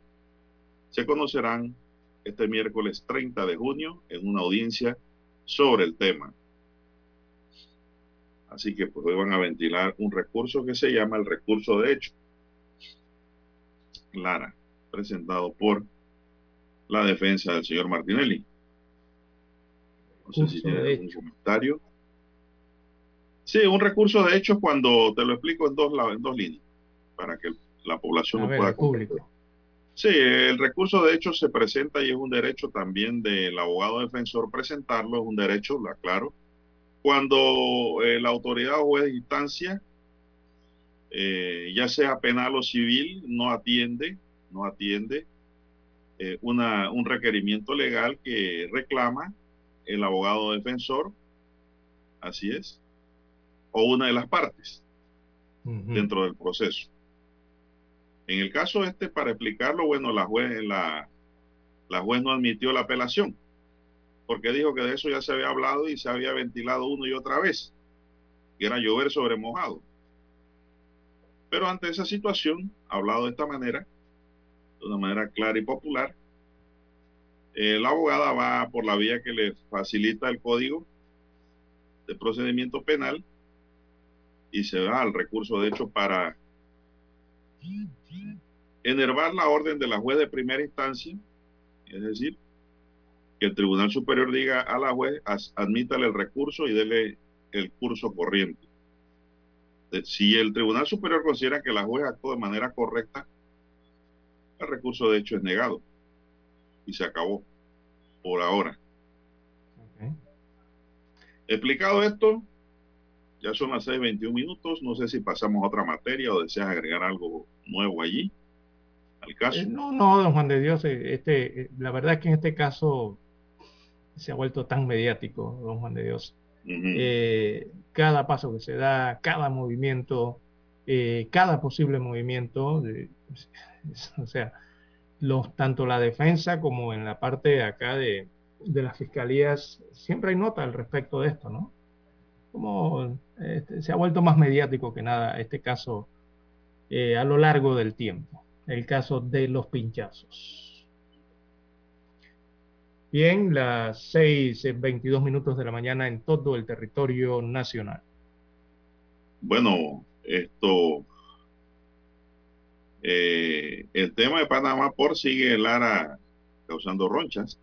se conocerán este miércoles 30 de junio en una audiencia sobre el tema. Así que pues hoy van a ventilar un recurso que se llama el recurso de hecho. Clara, presentado por la defensa del señor Martinelli. No sé si tiene algún comentario. Sí, un recurso de hecho cuando te lo explico en dos, en dos líneas, para que la población lo pueda público. Sí, el recurso de hecho se presenta y es un derecho también del abogado defensor presentarlo, es un derecho, lo aclaro. Cuando eh, la autoridad o juez de instancia, eh, ya sea penal o civil, no atiende, no atiende eh, una, un requerimiento legal que reclama el abogado defensor, así es, o una de las partes dentro del proceso. En el caso este, para explicarlo, bueno, la juez, la, la juez no admitió la apelación, porque dijo que de eso ya se había hablado y se había ventilado uno y otra vez, que era llover sobre mojado. Pero ante esa situación, hablado de esta manera, de una manera clara y popular, eh, la abogada va por la vía que le facilita el código de procedimiento penal y se da al recurso de hecho para enervar la orden de la juez de primera instancia, es decir, que el Tribunal Superior diga a la juez, admítale el recurso y dele el curso corriente. Si el Tribunal Superior considera que la juez actuó de manera correcta, el recurso de hecho es negado y se acabó por ahora. Explicado esto, ya son las 6.21 minutos. No sé si pasamos a otra materia o deseas agregar algo nuevo allí al caso. Eh, no, no, don Juan de Dios. Eh, este, eh, la verdad es que en este caso se ha vuelto tan mediático, don Juan de Dios. cada paso que se da, cada movimiento, cada posible movimiento, o sea, los, tanto la defensa como en la parte de acá de, de las fiscalías, siempre hay nota al respecto de esto, ¿no? Como este, se ha vuelto más mediático que nada este caso eh, a lo largo del tiempo, el caso de los pinchazos. Bien, las 6.22 minutos de la mañana en todo el territorio nacional. Bueno, esto eh, el tema de Panamá por sigue Lara causando ronchas.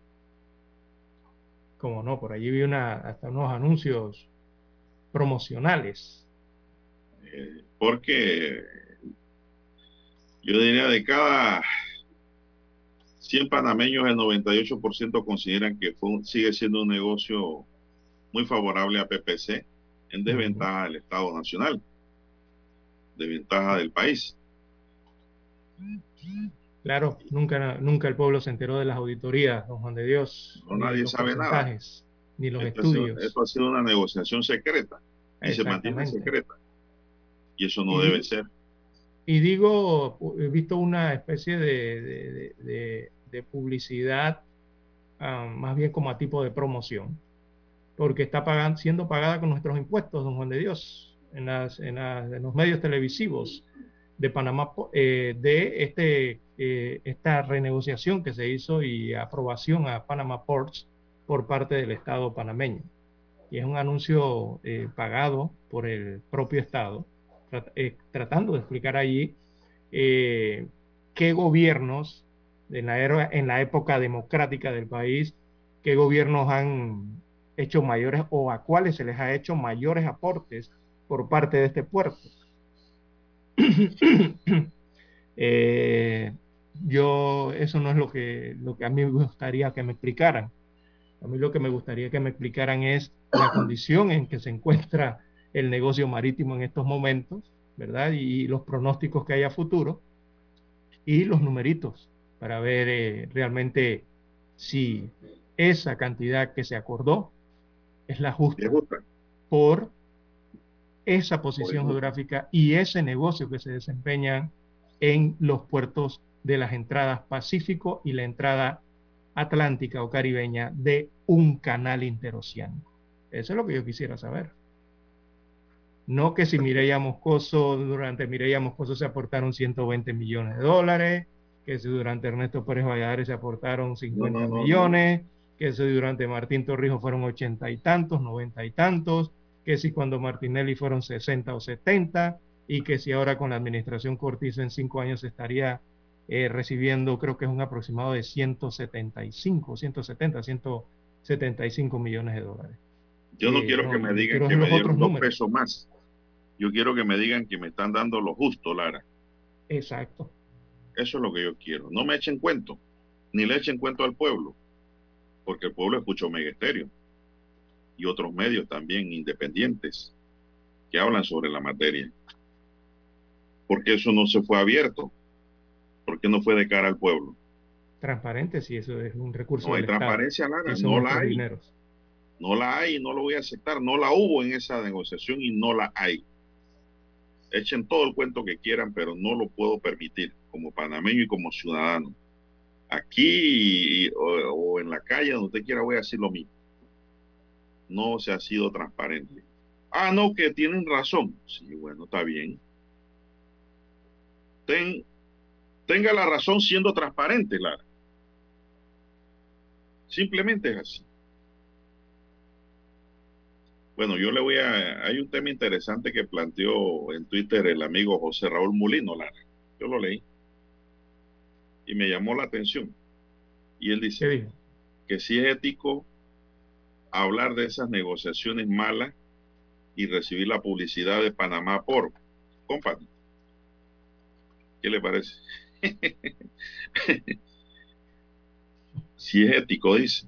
Como no, por allí vi una, hasta unos anuncios promocionales. Eh, porque yo diría de cada 100 panameños, el 98% consideran que sigue siendo un negocio muy favorable a PPC, en desventaja del Estado Nacional, desventaja del país. Claro, nunca, nunca el pueblo se enteró de las auditorías, don Juan de Dios. No, nadie sabe nada. Ni los estudios. esto ha sido una negociación secreta y se mantiene secreta. Y eso no debe ser. Y digo, he visto una especie de, de, publicidad ah, más bien como a tipo de promoción, porque está pagando, siendo pagada con nuestros impuestos, don Juan de Dios, en, las, en los medios televisivos de Panamá, eh, de este, eh, esta renegociación que se hizo y aprobación a Panama Ports por parte del Estado panameño. Y es un anuncio eh, pagado por el propio Estado, tratando de explicar allí qué gobiernos en la, en la época democrática del país, qué gobiernos han hecho mayores o a cuáles se les ha hecho mayores aportes por parte de este puerto Eh, yo, eso no es lo que, lo que a mí me gustaría que me explicaran. A mí lo que me gustaría que me explicaran es la condición en que se encuentra el negocio marítimo en estos momentos, ¿verdad? Y los pronósticos que hay a futuro y los numeritos para ver eh, realmente si esa cantidad que se acordó es la justa por esa posición geográfica y ese negocio que se desempeña en los puertos de las entradas Pacífico y la entrada atlántica o caribeña de un canal interoceánico. Eso es lo que yo quisiera saber. No que si Mireya Moscoso, durante Mireya Moscoso se aportaron 120 millones de dólares, que si durante Ernesto Pérez Valladares se aportaron 50 millones, que si durante Martín Torrijos fueron 80 y tantos, 90 y tantos, que si cuando Martinelli fueron 60 o 70 y que si ahora con la administración Cortizo en cinco años estaría eh, recibiendo, creo que es un aproximado de 175, 170, 175 millones de dólares. Yo no eh, quiero que me digan que me dieron dos pesos más. Yo quiero que me digan que me están dando lo justo, Lara. Exacto. Eso es lo que yo quiero. No me echen cuento, ni le echen cuento al pueblo, porque el pueblo escucha Omega Estéreo y otros medios también independientes que hablan sobre la materia. Porque eso no se fue abierto? porque no fue de cara al pueblo? Transparente, si eso es un recurso. No hay transparencia, no la hay. No la hay, no lo voy a aceptar. No la hubo en esa negociación y no la hay. Echen todo el cuento que quieran, pero no lo puedo permitir como panameño y como ciudadano. Aquí o, en la calle, donde usted quiera, voy a decir lo mismo no se ha sido transparente. Ah, no, que tienen razón. Sí, bueno, está bien. Ten, tenga la razón siendo transparente, Lara. Simplemente es así. Bueno, yo le voy a... Hay un tema interesante que planteó en Twitter el amigo José Raúl Mulino, Lara. Yo lo leí. Y me llamó la atención. Y él dice que si es ético hablar de esas negociaciones malas y recibir la publicidad de Panamá por compadre. ¿Qué le parece? si es ético, dice.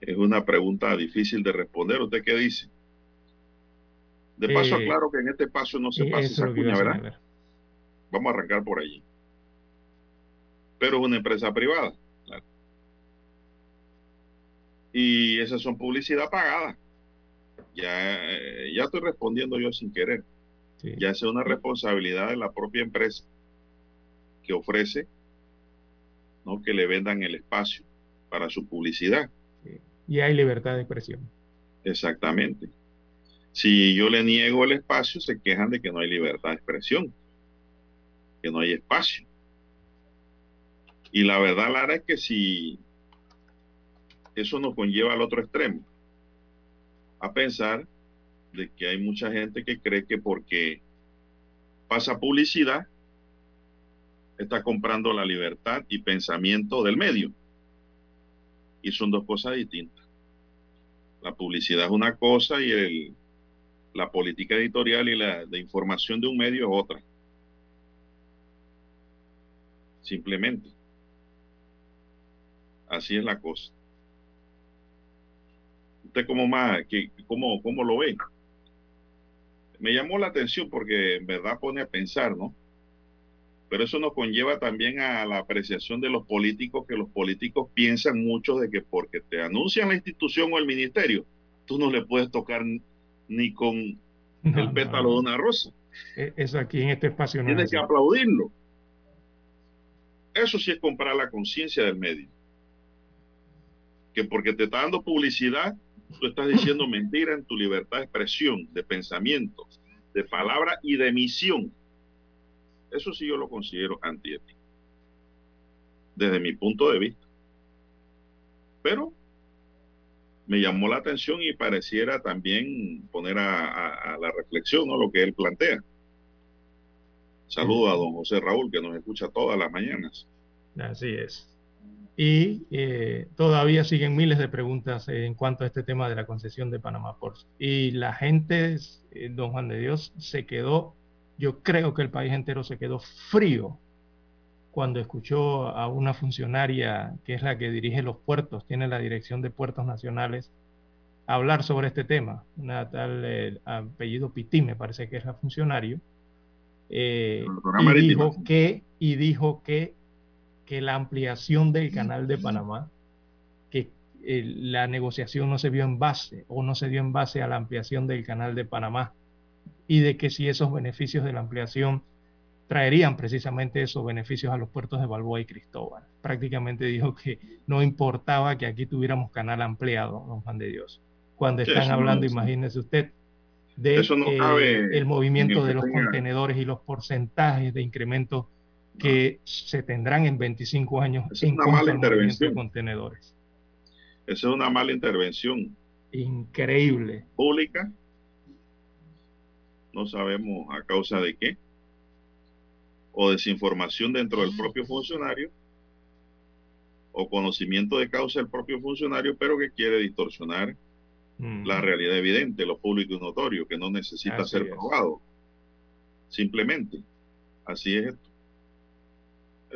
Es una pregunta difícil de responder. ¿Usted qué dice? De paso, eh, aclaro que en este paso no se pasa esa cuña, ¿verdad? Vamos a arrancar por allí. Pero es una empresa privada. Y esas son publicidad pagada. Ya, ya estoy respondiendo yo sin querer. Ya es una responsabilidad de la propia empresa que ofrece ¿no? que le vendan el espacio para su publicidad. Y hay libertad de expresión. Exactamente. Si yo le niego el espacio, se quejan de que no hay libertad de expresión, que no hay espacio. Y la verdad, Lara, es que si eso nos conlleva al otro extremo, a pensar de que hay mucha gente que cree que porque pasa publicidad, está comprando la libertad y pensamiento del medio. Y son dos cosas distintas. La publicidad es una cosa y el, la política editorial y la de información de un medio es otra. Simplemente. Así es la cosa como más, que, cómo, cómo lo ve? Me llamó la atención porque en verdad pone a pensar, ¿no? Pero eso nos conlleva también a la apreciación de los políticos, que los políticos piensan mucho de que porque te anuncian la institución o el ministerio, tú no le puedes tocar ni con el pétalo de una rosa. E, eso aquí en este espacio no Tienes que aplaudirlo. Eso sí es comprar la conciencia del medio. Que porque te está dando publicidad, tú estás diciendo mentira en tu libertad de expresión, de pensamiento, de palabra y de emisión. Eso sí yo lo considero antiético, desde mi punto de vista. Pero me llamó la atención y pareciera también poner a, la reflexión ¿no? lo que él plantea. Saludo a don José Raúl, que nos escucha todas las mañanas. Así es. Y eh, todavía siguen miles de preguntas en cuanto a este tema de la concesión de Panamá Ports. Y la gente, eh, don Juan de Dios, se quedó, yo creo que el país entero se quedó frío cuando escuchó a una funcionaria que es la que dirige los puertos, tiene la dirección de puertos nacionales, hablar sobre este tema. Una tal eh, apellido Pití, me parece que es la funcionario. y dijo que y dijo que que la ampliación del canal de Panamá, que eh, la negociación no se vio en base o no se dio en base a la ampliación del canal de Panamá y de que si esos beneficios de la ampliación traerían precisamente esos beneficios a los puertos de Balboa y Cristóbal. Prácticamente dijo que no importaba que aquí tuviéramos canal ampliado, don Juan de Dios. Cuando están hablando, imagínese usted, de eh, el movimiento de los contenedores y los porcentajes de incremento que se tendrán en 25 años es una mala intervención. De contenedores. Esa es una mala intervención. Increíble. Pública. No sabemos a causa de qué. O desinformación dentro del propio funcionario. O conocimiento de causa del propio funcionario, pero que quiere distorsionar mm. la realidad evidente, lo público y notorio, que no necesita ser probado. Simplemente. Así es esto.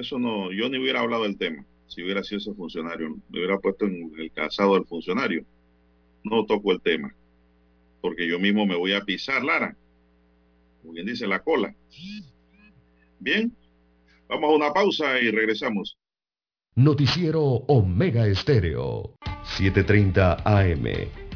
Eso no, yo ni hubiera hablado del tema si hubiera sido ese funcionario. Me hubiera puesto en el casado del funcionario. No toco el tema. Porque yo mismo me voy a pisar, Lara. Como bien dice, la cola. Bien, vamos a una pausa y regresamos. Noticiero Omega Estéreo, 7:30 AM.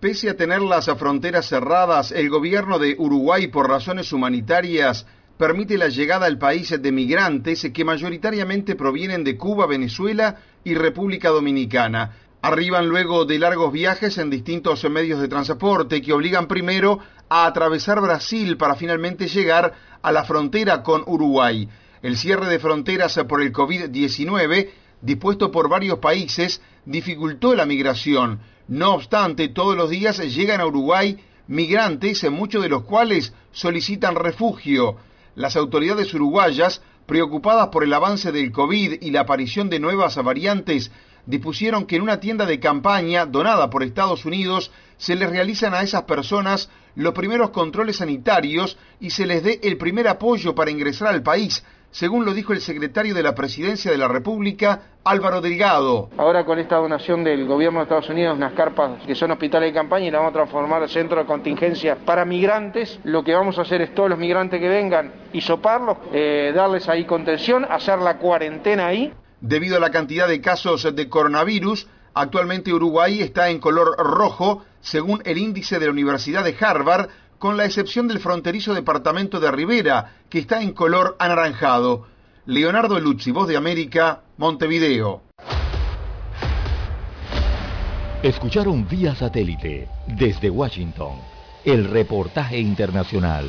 Pese a tener las fronteras cerradas, el gobierno de Uruguay, por razones humanitarias, permite la llegada al país de migrantes que mayoritariamente provienen de Cuba, Venezuela y República Dominicana. Arriban luego de largos viajes en distintos medios de transporte que obligan primero a atravesar Brasil para finalmente llegar a la frontera con Uruguay. El cierre de fronteras por el COVID-19, dispuesto por varios países, dificultó la migración. No obstante, todos los días llegan a Uruguay migrantes, muchos de los cuales solicitan refugio. Las autoridades uruguayas, preocupadas por el avance del COVID y la aparición de nuevas variantes, dispusieron que en una tienda de campaña donada por Estados Unidos se les realizan a esas personas los primeros controles sanitarios y se les dé el primer apoyo para ingresar al país, según lo dijo el secretario de la Presidencia de la República, Álvaro Delgado. Ahora con esta donación del gobierno de Estados Unidos, unas carpas que son hospitales de campaña y las vamos a transformar en centro de contingencia para migrantes, lo que vamos a hacer es todos los migrantes que vengan, hisoparlos, eh, darles ahí contención, hacer la cuarentena ahí. Debido a la cantidad de casos de coronavirus, actualmente Uruguay está en color rojo, según el índice de la Universidad de Harvard, con la excepción del fronterizo departamento de Rivera, que está en color anaranjado. Leonardo Luzzi, Voz de América, Montevideo. Escucharon vía satélite desde Washington el reportaje internacional.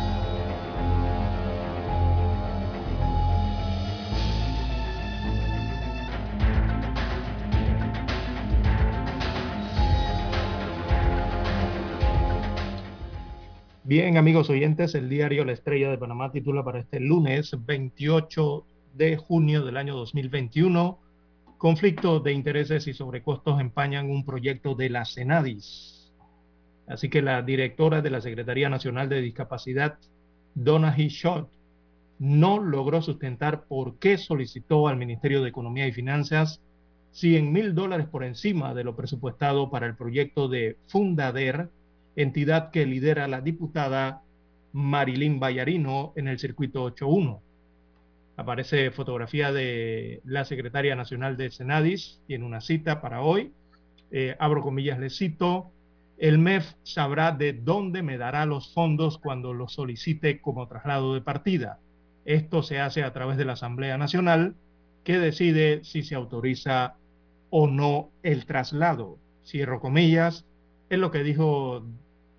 Bien, amigos oyentes, el diario La Estrella de Panamá titula para este lunes 28 de junio del año 2021, conflicto de intereses y sobrecostos empañan un proyecto de la Senadis. Así que la directora de la Secretaría Nacional de Discapacidad, Donna Short, no logró sustentar por qué solicitó al Ministerio de Economía y Finanzas 100 mil dólares por encima de lo presupuestado para el proyecto de Fundader entidad que lidera la diputada Marilyn Bayarino en el circuito 81. Aparece fotografía de la secretaria nacional de Senadis, tiene una cita para hoy. Eh, abro comillas, le cito, el MEF sabrá de dónde me dará los fondos cuando los solicite como traslado de partida. Esto se hace a través de la Asamblea Nacional que decide si se autoriza o no el traslado. Cierro comillas, es lo que dijo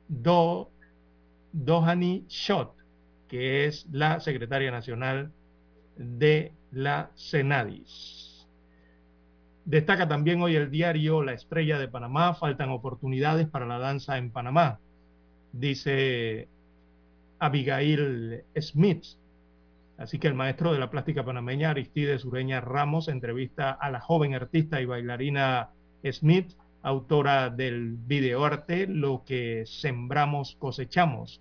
Do, Dohani Shot, que es la secretaria nacional de la Senadis. Destaca también hoy el diario La Estrella de Panamá, faltan oportunidades para la danza en Panamá, dice Abigail Smith. Así que el maestro de la plástica panameña, Aristides Ureña Ramos, entrevista a la joven artista y bailarina Smith autora del videoarte Lo que sembramos cosechamos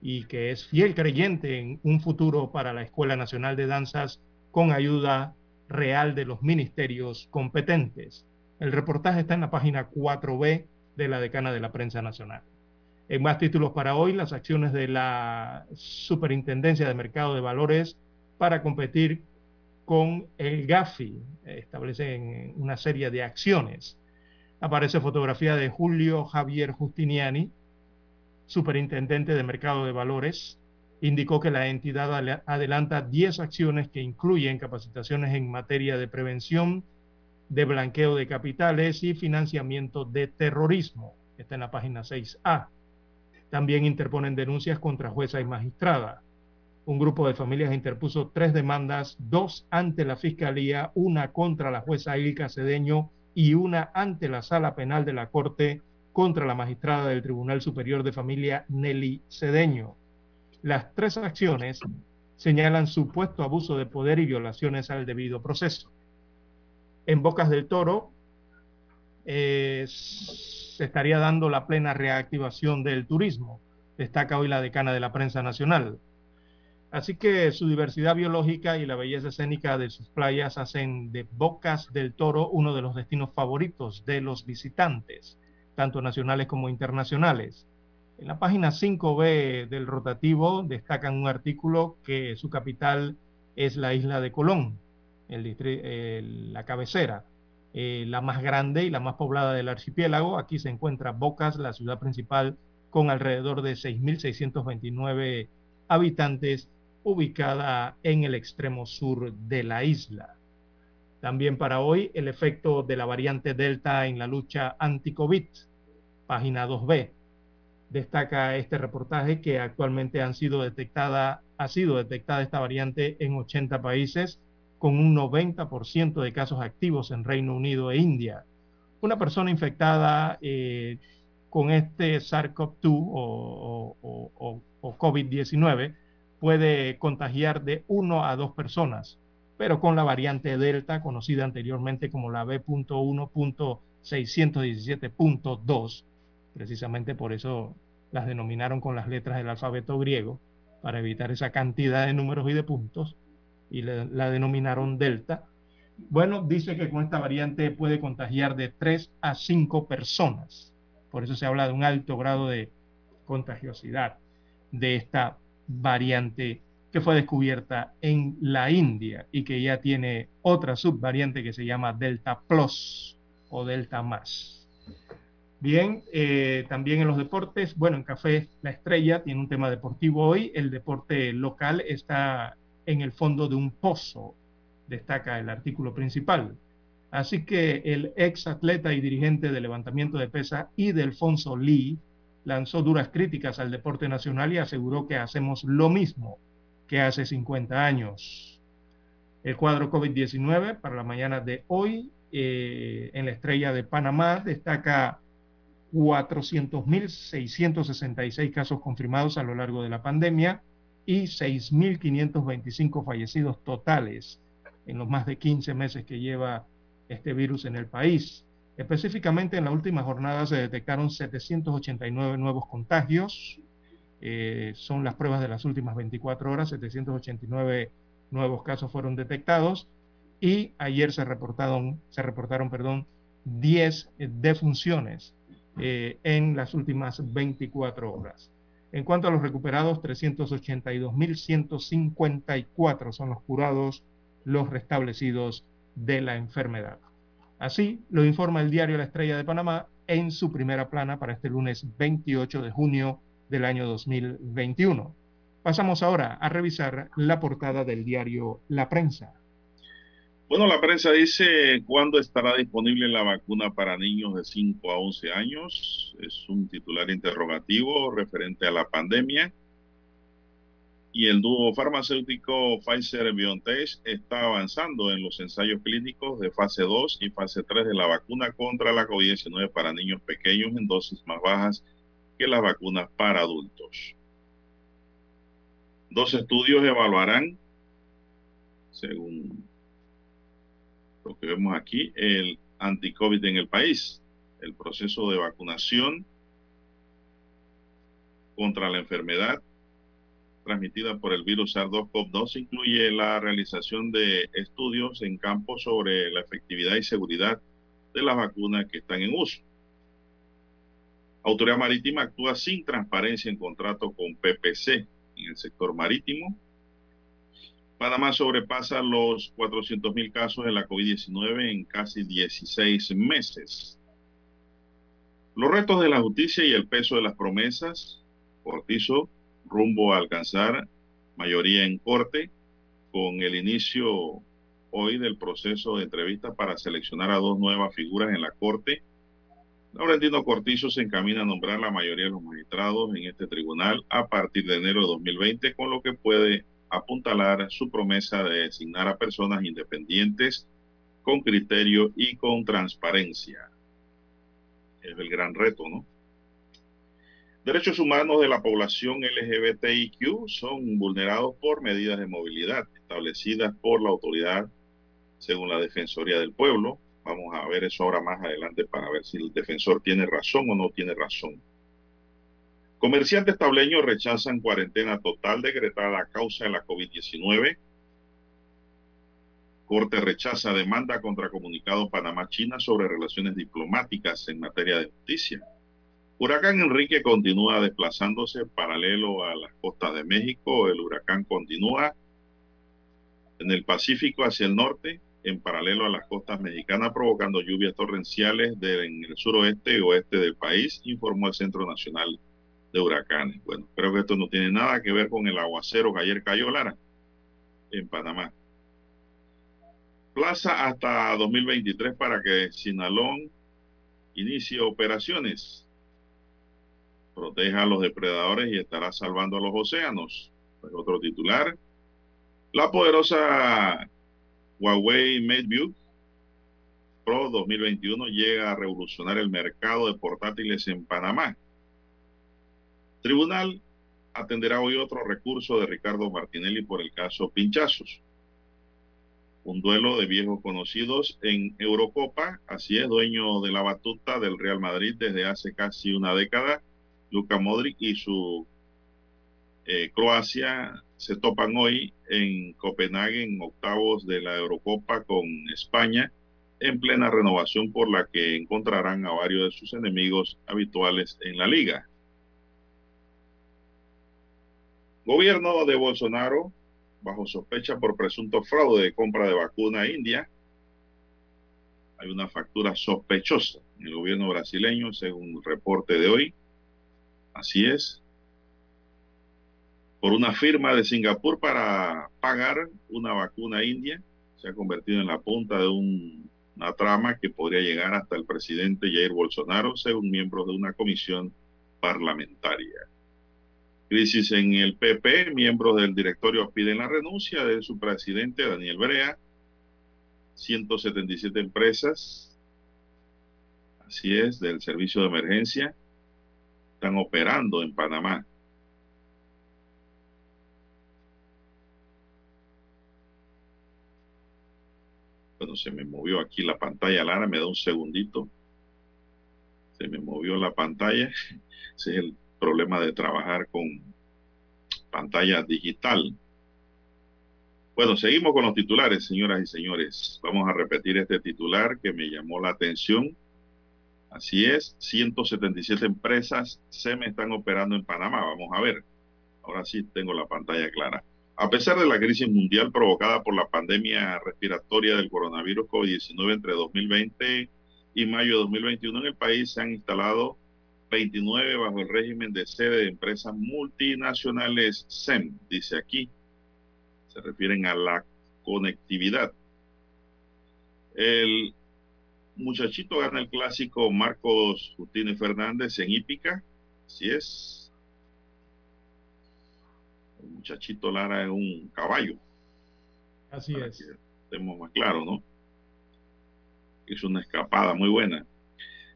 y que es fiel creyente en un futuro para la Escuela Nacional de Danzas con ayuda real de los ministerios competentes. El reportaje está en la página 4B de la decana de la prensa nacional. En más títulos para hoy, las acciones de la Superintendencia de Mercado de Valores para competir con el GAFI. Establecen una serie de acciones aparece fotografía de Julio Javier Justiniani, superintendente de mercado de valores, indicó que la entidad adelanta 10 acciones que incluyen capacitaciones en materia de prevención, de blanqueo de capitales y financiamiento de terrorismo. Está en la página 6A. También interponen denuncias contra jueza y magistrada. Un grupo de familias interpuso tres demandas, dos ante la Fiscalía, una contra la jueza Ilka Cedeño y una ante la sala penal de la Corte contra la magistrada del Tribunal Superior de Familia Nelly Cedeño. Las tres acciones señalan supuesto abuso de poder y violaciones al debido proceso. En Bocas del Toro eh, se estaría dando la plena reactivación del turismo, destaca hoy la decana de la prensa nacional. Así que su diversidad biológica y la belleza escénica de sus playas hacen de Bocas del Toro uno de los destinos favoritos de los visitantes, tanto nacionales como internacionales. En la página 5B del rotativo destacan un artículo que su capital es la isla de Colón, la cabecera, eh, la más grande y la más poblada del archipiélago. Aquí se encuentra Bocas, la ciudad principal, con alrededor de 6.629 habitantes ubicada en el extremo sur de la isla. También para hoy, el efecto de la variante Delta en la lucha anti-COVID, página 2B. Destaca este reportaje que actualmente han sido detectada, ha sido detectada esta variante en 80 países, con un 90% de casos activos en Reino Unido e India. Una persona infectada eh, con este SARS-CoV-2 o, o COVID-19 puede contagiar de uno a dos personas. pero con la variante Delta, conocida anteriormente como la B.1.617.2. Precisamente por eso las denominaron con las letras del alfabeto griego, para evitar esa cantidad de números y de puntos, y la denominaron Delta. Bueno, dice que con esta variante puede contagiar de 3 a 5 personas. Por eso se habla de un alto grado de contagiosidad de esta variante que fue descubierta en la India y que ya tiene otra subvariante que se llama Delta Plus o Delta Más. Bien, eh, también en los deportes, bueno, en Café La Estrella tiene un tema deportivo hoy. El deporte local está en el fondo de un pozo, destaca el artículo principal. Así que el ex atleta y dirigente de levantamiento de pesa y Delfonso Lee lanzó duras críticas al deporte nacional y aseguró que hacemos lo mismo que hace 50 años. El cuadro COVID-19 para la mañana de hoy eh, en la estrella de Panamá destaca 400.666 casos confirmados a lo largo de la pandemia y 6.525 fallecidos totales en los más de 15 meses que lleva este virus en el país. Específicamente en la última jornada se detectaron 789 nuevos contagios. Eh, son las pruebas de las últimas 24 horas. 789 nuevos casos fueron detectados y ayer se reportaron, se reportaron perdón, 10 defunciones eh, en las últimas 24 horas. En cuanto a los recuperados, 382.154 son los curados, los restablecidos de la enfermedad. Así lo informa el diario La Estrella de Panamá en su primera plana para este lunes 28 de junio del año 2021. Pasamos ahora a revisar la portada del diario La Prensa. Bueno, la prensa dice cuándo estará disponible la vacuna para niños de 5 a 11 años. Es un titular interrogativo referente a la pandemia y el dúo farmacéutico Pfizer-BioNTech está avanzando en los ensayos clínicos de fase 2 y fase 3 de la vacuna contra la COVID-19 para niños pequeños en dosis más bajas que las vacunas para adultos. Dos estudios evaluarán, según lo que vemos aquí, el anti-COVID en el país, el proceso de vacunación contra la enfermedad transmitida por el virus SARS-CoV-2 incluye la realización de estudios en campo sobre la efectividad y seguridad de las vacunas que están en uso. Autoridad Marítima actúa sin transparencia en contrato con PPC en el sector marítimo. Panamá sobrepasa los 400 mil casos de la COVID-19 en casi 16 meses. Los retos de la justicia y el peso de las promesas. Cortizo rumbo a alcanzar mayoría en corte con el inicio hoy del proceso de entrevista para seleccionar a dos nuevas figuras en la corte. Laurentino Cortizo se encamina a nombrar la mayoría de los magistrados en este tribunal a partir de enero de 2020, con lo que puede apuntalar su promesa de designar a personas independientes con criterio y con transparencia. Es el gran reto, ¿no? Derechos humanos de la población LGBTIQ son vulnerados por medidas de movilidad establecidas por la autoridad según la Defensoría del Pueblo. Vamos a ver eso ahora más adelante para ver si el defensor tiene razón o no tiene razón. Comerciantes tableños rechazan cuarentena total decretada a causa de la COVID-19. Corte rechaza demanda contra comunicado Panamá-China sobre relaciones diplomáticas en materia de justicia. Huracán Enrique continúa desplazándose paralelo a las costas de México. El huracán continúa en el Pacífico hacia el norte, en paralelo a las costas mexicanas, provocando lluvias torrenciales en el suroeste y oeste del país, informó el Centro Nacional de Huracanes. Bueno, creo que esto no tiene nada que ver con el aguacero que ayer cayó Lara en Panamá. Plaza hasta 2023 para que Sinalón inicie operaciones proteja a los depredadores y estará salvando a los océanos. Otro titular. La poderosa Huawei MateView Pro 2021 llega a revolucionar el mercado de portátiles en Panamá. Tribunal atenderá hoy otro recurso de Ricardo Martinelli por el caso Pinchazos. un duelo de viejos conocidos en Eurocopa. Así es, dueño de la batuta del Real Madrid desde hace casi una década. Luka Modric y su eh, Croacia se topan hoy en Copenhague en octavos de la Eurocopa con España en plena renovación por la que encontrarán a varios de sus enemigos habituales en la liga. Gobierno de Bolsonaro bajo sospecha por presunto fraude de compra de vacuna a India. Hay una factura sospechosa en el gobierno brasileño, según el reporte de hoy. Así es. Por una firma de Singapur para pagar una vacuna India, se ha convertido en la punta de una trama que podría llegar hasta el presidente Jair Bolsonaro, según miembros de una comisión parlamentaria. Crisis en el PP, miembros del directorio piden la renuncia de su presidente Daniel Brea. 177 empresas, así es, del servicio de emergencia, están operando en Panamá. Bueno, se me movió aquí la pantalla, Lara, me da un segundito. Se me movió la pantalla. Ese es el problema de trabajar con pantalla digital. Bueno, seguimos con los titulares, señoras y señores. Vamos a repetir este titular que me llamó la atención. Así es, 177 empresas se están operando en Panamá. Vamos a ver. Ahora sí tengo la pantalla clara. A pesar de la crisis mundial provocada por la pandemia respiratoria del coronavirus COVID-19 entre 2020 y mayo de 2021 en el país se han instalado 29 bajo el régimen de sede de empresas multinacionales SEM, dice aquí. Se refieren a la conectividad. El muchachito gana el clásico Marcos Justine Fernández en Hípica. Así es. El muchachito Lara es un caballo. Así es. estemos más claros, ¿no? Es una escapada muy buena.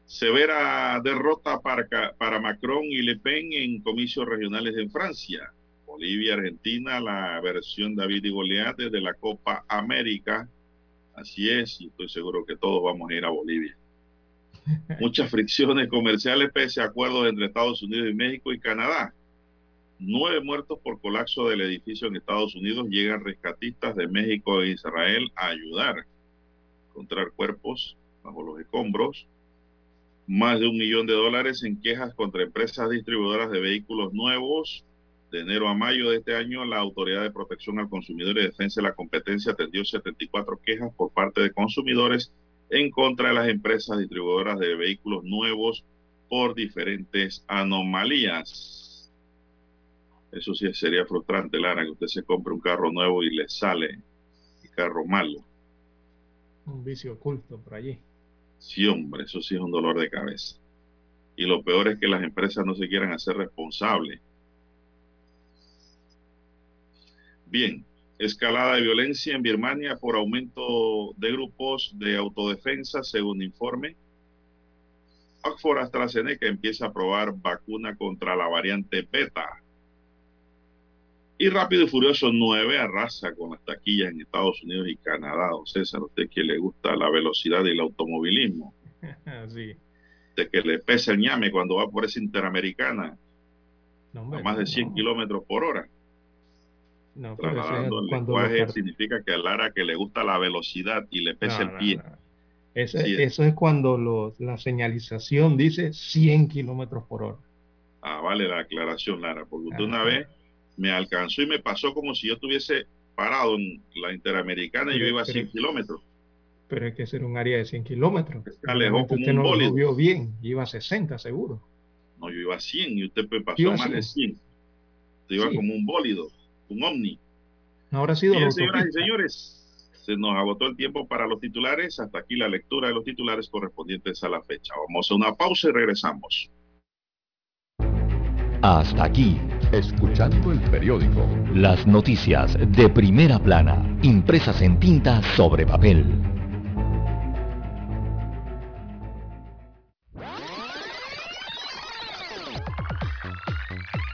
Severa derrota para, para Macron y Le Pen en comicios regionales en Francia. Bolivia, Argentina, la versión David y Goliat de la Copa América. Así es, y estoy seguro que todos vamos a ir a Bolivia. Muchas fricciones comerciales pese a acuerdos entre Estados Unidos y México y Canadá. Nueve muertos por colapso del edificio en Estados Unidos. Llegan rescatistas de México e Israel a ayudar a encontrar cuerpos bajo los escombros más de un millón de dólares en quejas contra empresas distribuidoras de vehículos nuevos. De enero a mayo de este año, la Autoridad de Protección al Consumidor y Defensa de la Competencia atendió 74 quejas por parte de consumidores en contra de las empresas distribuidoras de vehículos nuevos por diferentes anomalías. Eso sí sería frustrante, Lara, que usted se compre un carro nuevo y le sale el carro malo. Un vicio oculto por allí. Sí, hombre, eso sí es un dolor de cabeza. Y lo peor es que las empresas no se quieran hacer responsables. Bien, escalada de violencia en Birmania por aumento de grupos de autodefensa, según informe. Oxford AstraZeneca empieza a probar vacuna contra la variante beta. Y Rápido y Furioso 9 arrasa con las taquillas en Estados Unidos y Canadá. Don César, usted que le gusta la velocidad y el automovilismo. sí. De que le pesa el ñame cuando va por esa interamericana a más de 100 kilómetros por hora. No, Trasladando el lenguaje significa que a Lara que le gusta la velocidad y le pesa el pie. Eso, eso es cuando la señalización dice 100 kilómetros por hora. Ah, vale la aclaración, Lara, porque usted una vez me alcanzó y me pasó como si yo estuviese parado en la Interamericana y yo iba a 100 kilómetros. Pero hay que ser un área de 100 kilómetros. Alejó como usted un no bólido. lo vio bien, iba a 60 seguro. No, yo iba a 100 y usted me pasó más de 100. Usted iba Sí. como un bólido, un ovni. Ahora ha sido Bien, la señoras y señores, se nos agotó el tiempo para los titulares. Hasta aquí la lectura de los titulares correspondientes a la fecha. Vamos a una pausa y regresamos. Hasta aquí, Escuchando el periódico. las noticias de primera plana, impresas en tinta sobre papel.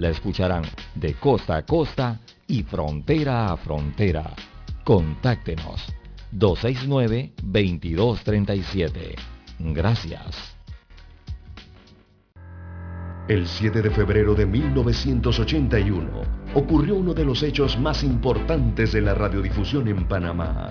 la escucharán de costa a costa y frontera a frontera. Contáctenos 269-2237. Gracias. El 7 de febrero de 1981 ocurrió uno de los hechos más importantes de la radiodifusión en Panamá.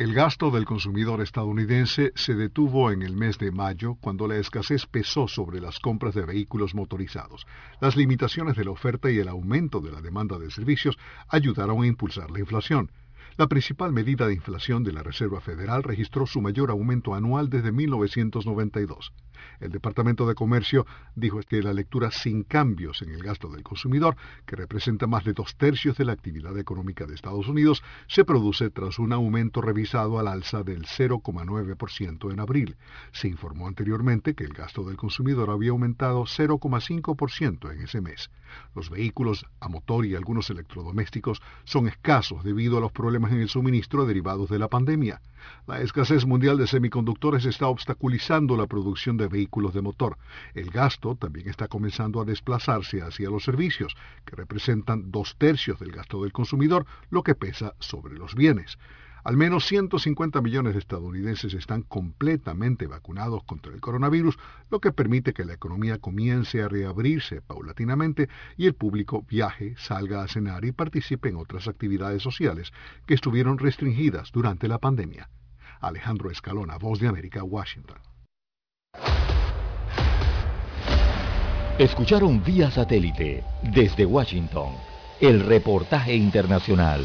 El gasto del consumidor estadounidense se detuvo en el mes de mayo cuando la escasez pesó sobre las compras de vehículos motorizados. Las limitaciones de la oferta y el aumento de la demanda de servicios ayudaron a impulsar la inflación. La principal medida de inflación de la Reserva Federal registró su mayor aumento anual desde 1992. El Departamento de Comercio dijo que la lectura sin cambios en el gasto del consumidor, que representa más de dos tercios de la actividad económica de Estados Unidos, se produce tras un aumento revisado al alza del 0,9% en abril. Se informó anteriormente que el gasto del consumidor había aumentado 0,5% en ese mes. Los vehículos a motor y algunos electrodomésticos son escasos debido a los problemas en el suministro derivados de la pandemia. La escasez mundial de semiconductores está obstaculizando la producción de vehículos de motor. El gasto también está comenzando a desplazarse hacia los servicios, que representan dos tercios del gasto del consumidor, lo que pesa sobre los bienes. Al menos 150 millones de estadounidenses están completamente vacunados contra el coronavirus, lo que permite que la economía comience a reabrirse paulatinamente y el público viaje, salga a cenar y participe en otras actividades sociales que estuvieron restringidas durante la pandemia. Alejandro Escalona, Voz de América, Washington. Escucharon vía satélite desde Washington el reportaje internacional.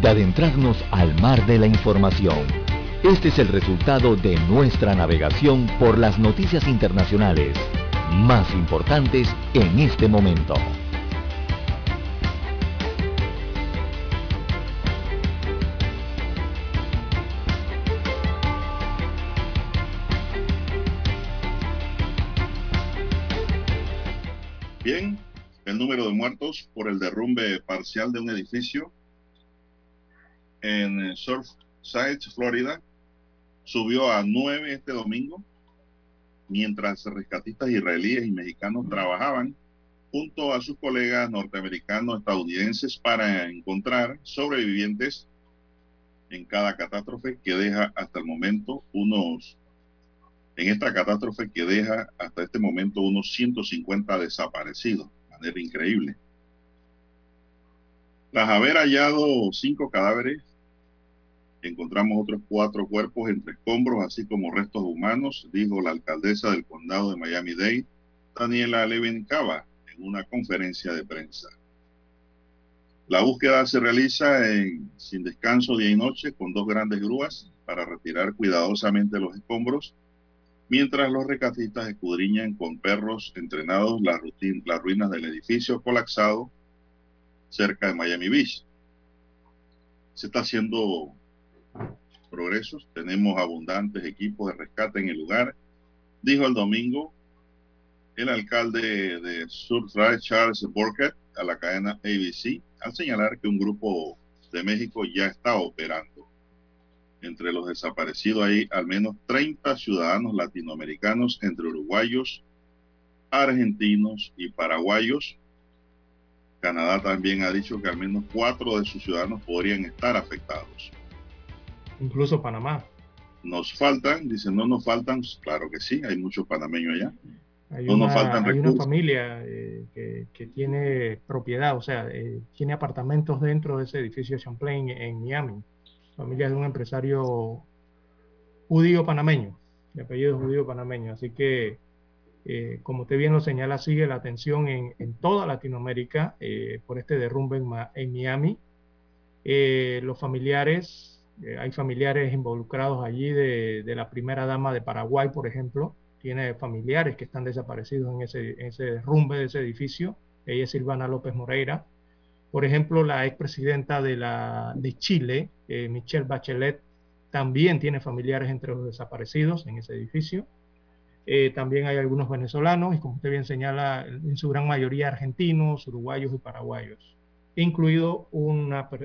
de adentrarnos al mar de la información. Este es el resultado de nuestra navegación por las noticias internacionales más importantes en este momento. Bien, el número de muertos por el derrumbe parcial de un edificio en Surfside, Florida, subió a nueve este domingo, mientras rescatistas israelíes y mexicanos trabajaban junto a sus colegas norteamericanos estadounidenses para encontrar sobrevivientes en cada catástrofe que deja hasta el momento unos, en esta catástrofe que deja hasta este momento unos 150 desaparecidos, de manera increíble. Tras haber hallado cinco cadáveres, encontramos otros cuatro cuerpos entre escombros, así como restos humanos, dijo la alcaldesa del condado de Miami-Dade, Daniela Levin Cava, en una conferencia de prensa. La búsqueda se realiza sin descanso día y noche con dos grandes grúas para retirar cuidadosamente los escombros, mientras los rescatistas escudriñan con perros entrenados las ruinas del edificio colapsado cerca de Miami Beach. Se está haciendo progresos, tenemos abundantes equipos de rescate en el lugar dijo el domingo el alcalde de Surfside, Charles Burkett, a la cadena ABC, al señalar que un grupo de México ya está operando. Entre los desaparecidos hay al menos 30 ciudadanos latinoamericanos, entre uruguayos, argentinos y paraguayos. Canadá también ha dicho que al menos cuatro de sus ciudadanos podrían estar afectados. Incluso Panamá. Nos faltan, dicen, no nos faltan, claro que sí, hay muchos panameños allá. Hay, no una, nos faltan hay una familia eh, que, que tiene propiedad, o sea, eh, tiene apartamentos dentro de ese edificio Champlain en Miami. Familia de un empresario judío panameño, de apellido judío panameño. Así que, eh, como usted bien lo señala, sigue la atención en, en toda Latinoamérica eh, por este derrumbe en, en Miami. Los familiares, eh, hay familiares involucrados allí de, la primera dama de Paraguay, por ejemplo, tiene familiares que están desaparecidos en ese, en derrumbe de ese edificio. Ella es Silvana López Moreira. Por ejemplo, la expresidenta de, de Chile, eh, Michelle Bachelet, también tiene familiares entre los desaparecidos en ese edificio. Eh, también hay algunos venezolanos y como usted bien señala, en su gran mayoría argentinos, uruguayos y paraguayos, incluido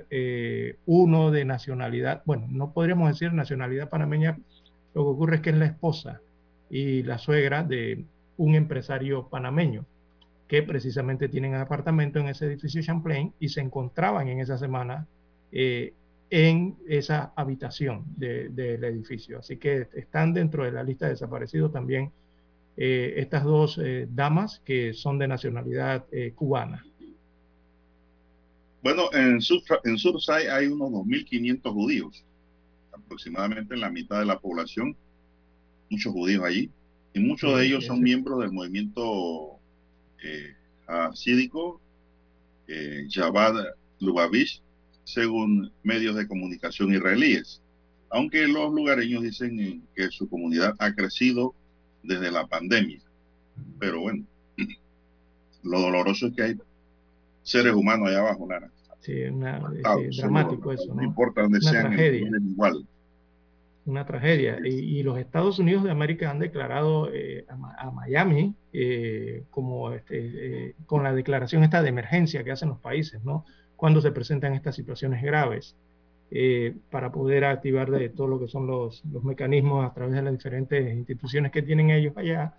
eh, uno de nacionalidad, bueno, no podríamos decir nacionalidad panameña, lo que ocurre es que es la esposa y la suegra de un empresario panameño que precisamente tienen apartamento en ese edificio Champlain y se encontraban en esa semana eh, en esa habitación de- del edificio. Así que están dentro de la lista de desaparecidos también eh, estas dos damas que son de nacionalidad cubana. Bueno, en, Sur, en Surfside hay unos 2.500 judíos, aproximadamente la mitad de la población, muchos judíos allí, y muchos de ellos son miembros del movimiento eh, hasídico eh, Lubavitch, según medios de comunicación israelíes. Aunque los lugareños dicen que su comunidad ha crecido desde la pandemia. Pero bueno, lo doloroso es que hay seres humanos allá abajo, Lara. Sí, una- sí, dramático eso, No ¿no? importa dónde Una sean, tragedia. igual. una tragedia. Y, y los Estados Unidos de América han declarado eh, a Miami eh, como este, eh, con la declaración esta de emergencia que hacen los países, ¿no? Cuando se presentan estas situaciones graves, eh, para poder activar de todo lo que son los, los mecanismos a través de las diferentes instituciones que tienen ellos allá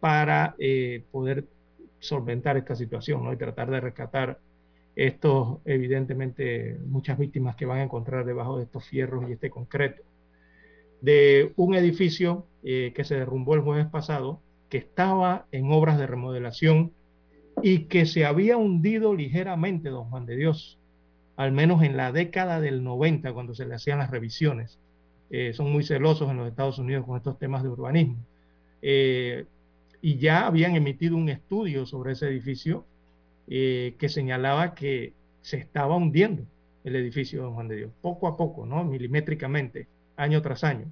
para eh, poder solventar esta situación, ¿no? Y tratar de rescatar estos, evidentemente, muchas víctimas que van a encontrar debajo de estos fierros y este concreto de un edificio eh, que se derrumbó el jueves pasado, que estaba en obras de remodelación y que se había hundido ligeramente, don Juan de Dios, al menos en la década del 90, cuando se le hacían las revisiones. Eh, son muy celosos en los Estados Unidos con estos temas de urbanismo. Eh, y ya habían emitido un estudio sobre ese edificio eh, que señalaba que se estaba hundiendo el edificio de Don Juan de Dios, poco a poco, ¿no? milimétricamente año tras año.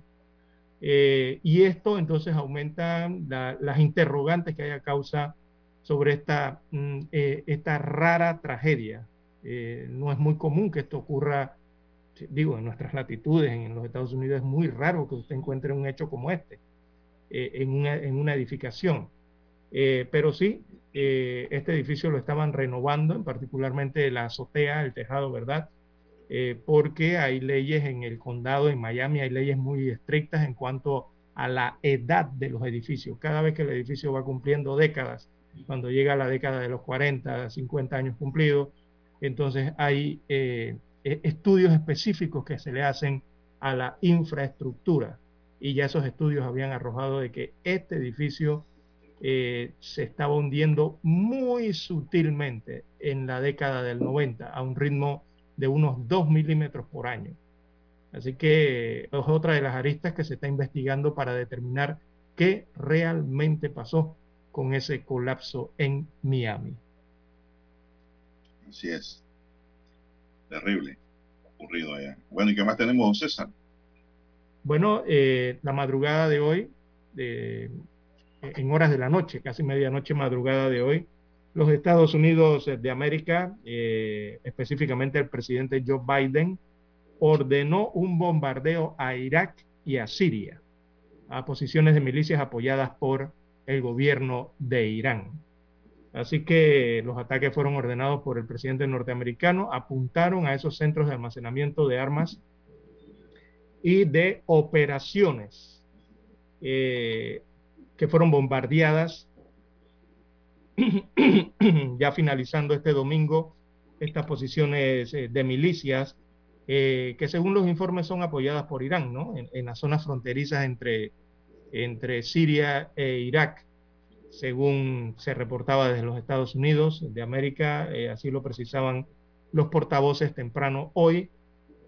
Eh, y esto entonces aumenta la- las interrogantes que hay a causa sobre esta, mm, eh, esta rara tragedia. No es muy común que esto ocurra, digo, en nuestras latitudes, en los Estados Unidos es muy raro que usted encuentre un hecho como este en, una, en una edificación. Eh, pero sí, eh, este edificio lo estaban renovando, en particularmente la azotea, el tejado, ¿verdad? eh, porque hay leyes en el condado, en Miami, hay leyes muy estrictas en cuanto a la edad de los edificios. Cada vez que el edificio va cumpliendo décadas, cuando llega a la década de los 40, 50 años cumplidos, entonces hay eh, eh, estudios específicos que se le hacen a la infraestructura. Y ya esos estudios habían arrojado de que este edificio eh, se estaba hundiendo muy sutilmente en la década del 90 a un ritmo de unos 2 milímetros por año. Así que es otra de las aristas que se está investigando para determinar qué realmente pasó con ese colapso en Miami. Así es. Terrible. Ocurrido allá. Bueno, ¿y qué más tenemos, don César? Bueno, eh, la madrugada de hoy, de- en horas de la noche, casi medianoche madrugada de hoy, los Estados Unidos de América, eh, específicamente el presidente Joe Biden, ordenó un bombardeo a Irak y a Siria. a posiciones de milicias apoyadas por el gobierno de Irán. Así que los ataques fueron ordenados por el presidente norteamericano, apuntaron a esos centros de almacenamiento de armas y de operaciones eh, que fueron bombardeadas ya finalizando este domingo estas posiciones eh, de milicias eh, que según los informes son apoyadas por Irán, ¿no? En, las zonas fronterizas entre, entre Siria e Irak, según se reportaba desde los Estados Unidos de América, eh, así lo precisaban los portavoces temprano hoy,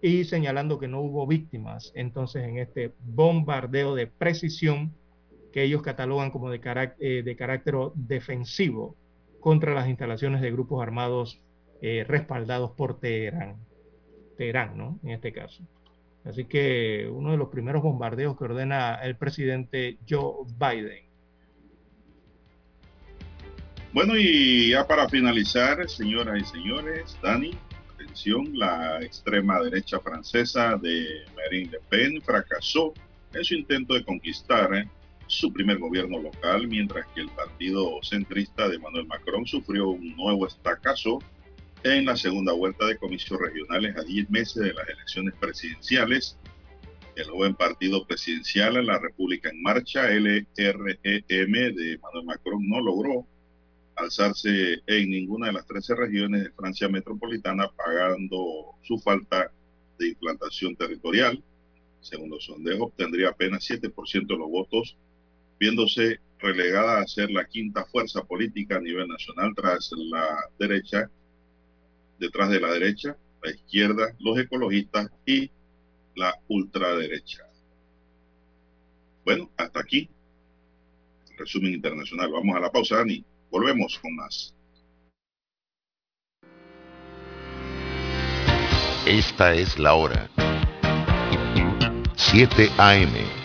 y señalando que no hubo víctimas entonces en este bombardeo de precisión que ellos catalogan como de, de carácter defensivo contra las instalaciones de grupos armados eh, respaldados por Teherán. Teherán, ¿no? En este caso. Así que uno de los primeros bombardeos que ordena el presidente Joe Biden. Bueno, y ya para finalizar, señoras y señores, Dani, atención, la extrema derecha francesa de Marine Le Pen fracasó en su intento de conquistar eh, su primer gobierno local, mientras que el partido centrista de Emmanuel Macron sufrió un nuevo estacazo en la segunda vuelta de comicios regionales a 10 meses de las elecciones presidenciales. El joven partido presidencial La República en Marcha, LREM, de Manuel Macron, no logró alzarse en ninguna de las 13 regiones de Francia metropolitana, pagando su falta de implantación territorial. Según los sondeos, obtendría apenas 7% de los votos, viéndose relegada a ser la quinta fuerza política a nivel nacional tras la derecha detrás de la derecha, la izquierda, los ecologistas y la ultraderecha. Bueno, hasta aquí. Resumen internacional. Vamos a la pausa, Dani. Volvemos con más. Esta es la hora. 7 AM.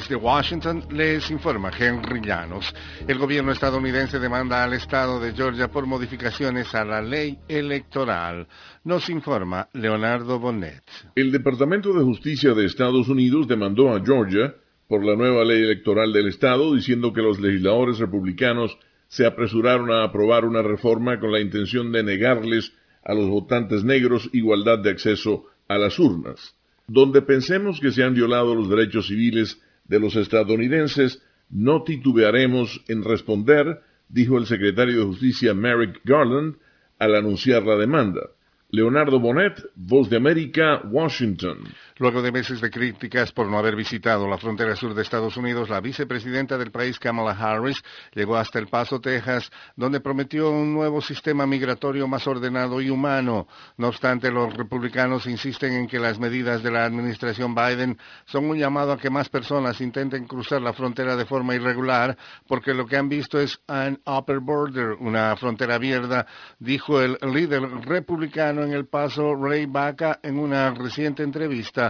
Desde Washington les informa Henry Llanos. El gobierno estadounidense demanda al estado de Georgia por modificaciones a la ley electoral. Nos informa Leonardo Bonnet. El Departamento de Justicia de Estados Unidos demandó a Georgia por la nueva ley electoral del estado diciendo que los legisladores republicanos se apresuraron a aprobar una reforma con la intención de negarles a los votantes negros igualdad de acceso a las urnas. Donde pensemos que se han violado los derechos civiles de los estadounidenses, no titubearemos en responder, dijo el secretario de Justicia Merrick Garland al anunciar la demanda. Leonardo Bonet, Voz de América, Washington. Luego de meses de críticas por no haber visitado la frontera sur de Estados Unidos, la vicepresidenta del país, Kamala Harris, llegó hasta El Paso, Texas, donde prometió un nuevo sistema migratorio más ordenado y humano. No obstante, los republicanos insisten en que las medidas de la administración Biden son un llamado a que más personas intenten cruzar la frontera de forma irregular, porque lo que han visto es an upper border, una frontera abierta, dijo el líder republicano en El Paso, Ray Baca, en una reciente entrevista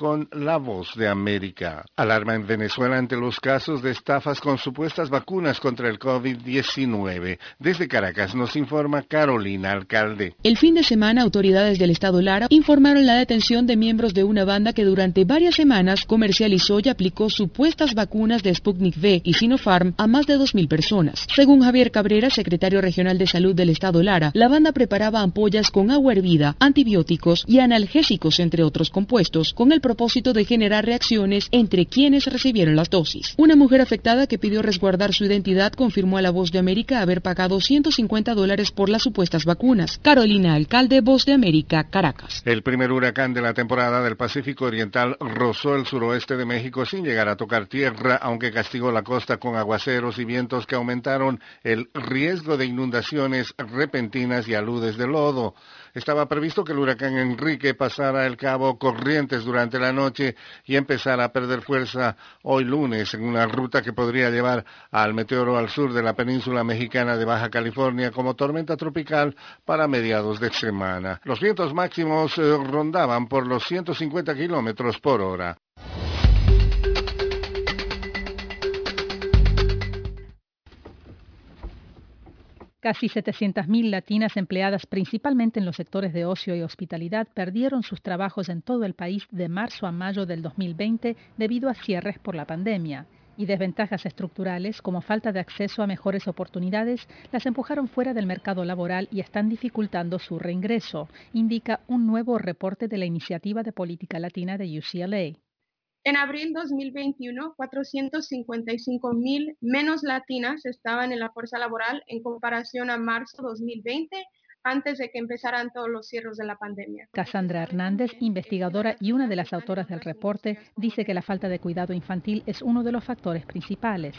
con La Voz de América. Alarma en Venezuela ante los casos de estafas con supuestas vacunas contra el COVID-19. Desde Caracas nos informa Carolina Alcalde. El fin de semana, autoridades del Estado Lara informaron la detención de miembros de una banda que durante varias semanas comercializó y aplicó supuestas vacunas de Sputnik V y Sinopharm a más de 2.000 personas. Según Javier Cabrera, secretario regional de salud del Estado Lara, la banda preparaba ampollas con agua hervida, antibióticos y analgésicos, entre otros compuestos, con el propósito de generar reacciones entre quienes recibieron las dosis. Una mujer afectada que pidió resguardar su identidad confirmó a La Voz de América haber pagado 150 dólares por las supuestas vacunas. Carolina Alcalde, Voz de América, Caracas. El primer huracán de la temporada del Pacífico Oriental rozó el suroeste de México sin llegar a tocar tierra, aunque castigó la costa con aguaceros y vientos que aumentaron el riesgo de inundaciones repentinas y aludes de lodo. Estaba previsto que el huracán Enrique pasara el cabo Corrientes durante la noche y empezara a perder fuerza hoy lunes en una ruta que podría llevar al meteoro al sur de la península mexicana de Baja California como tormenta tropical para mediados de semana. Los vientos máximos eh, rondaban por los 150 kilómetros por hora. Casi 700.000 latinas empleadas principalmente en los sectores de ocio y hospitalidad perdieron sus trabajos en todo el país de marzo a mayo del 2020 debido a cierres por la pandemia. Y desventajas estructurales como falta de acceso a mejores oportunidades las empujaron fuera del mercado laboral y están dificultando su reingreso, indica un nuevo reporte de la Iniciativa de Política Latina de UCLA. En abril 2021, 455 mil menos latinas estaban en la fuerza laboral en comparación a marzo 2020, antes de que empezaran todos los cierres de la pandemia. Cassandra Hernández, investigadora y una de las autoras del reporte, dice que la falta de cuidado infantil es uno de los factores principales.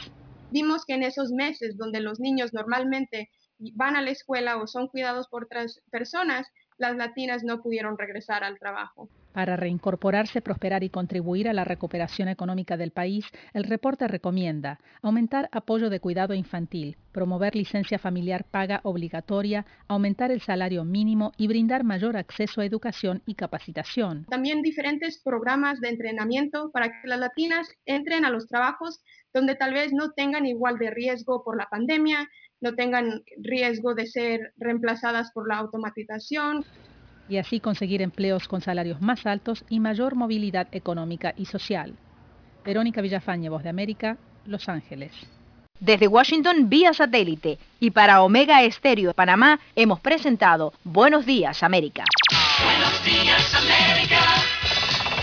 Vimos que en esos meses donde los niños normalmente van a la escuela o son cuidados por otras personas, las latinas no pudieron regresar al trabajo. Para reincorporarse, prosperar y contribuir a la recuperación económica del país, el reporte recomienda aumentar apoyo de cuidado infantil, promover licencia familiar paga obligatoria, aumentar el salario mínimo y brindar mayor acceso a educación y capacitación. También diferentes programas de entrenamiento para que las latinas entren a los trabajos donde tal vez no tengan igual de riesgo por la pandemia, no tengan riesgo de ser reemplazadas por la automatización y así conseguir empleos con salarios más altos y mayor movilidad económica y social. Verónica Villafañe, Voz de América, Los Ángeles. Desde Washington vía satélite y para Omega Estéreo de Panamá hemos presentado Buenos Días América. Buenos días América,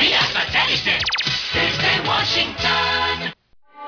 vía satélite desde Washington.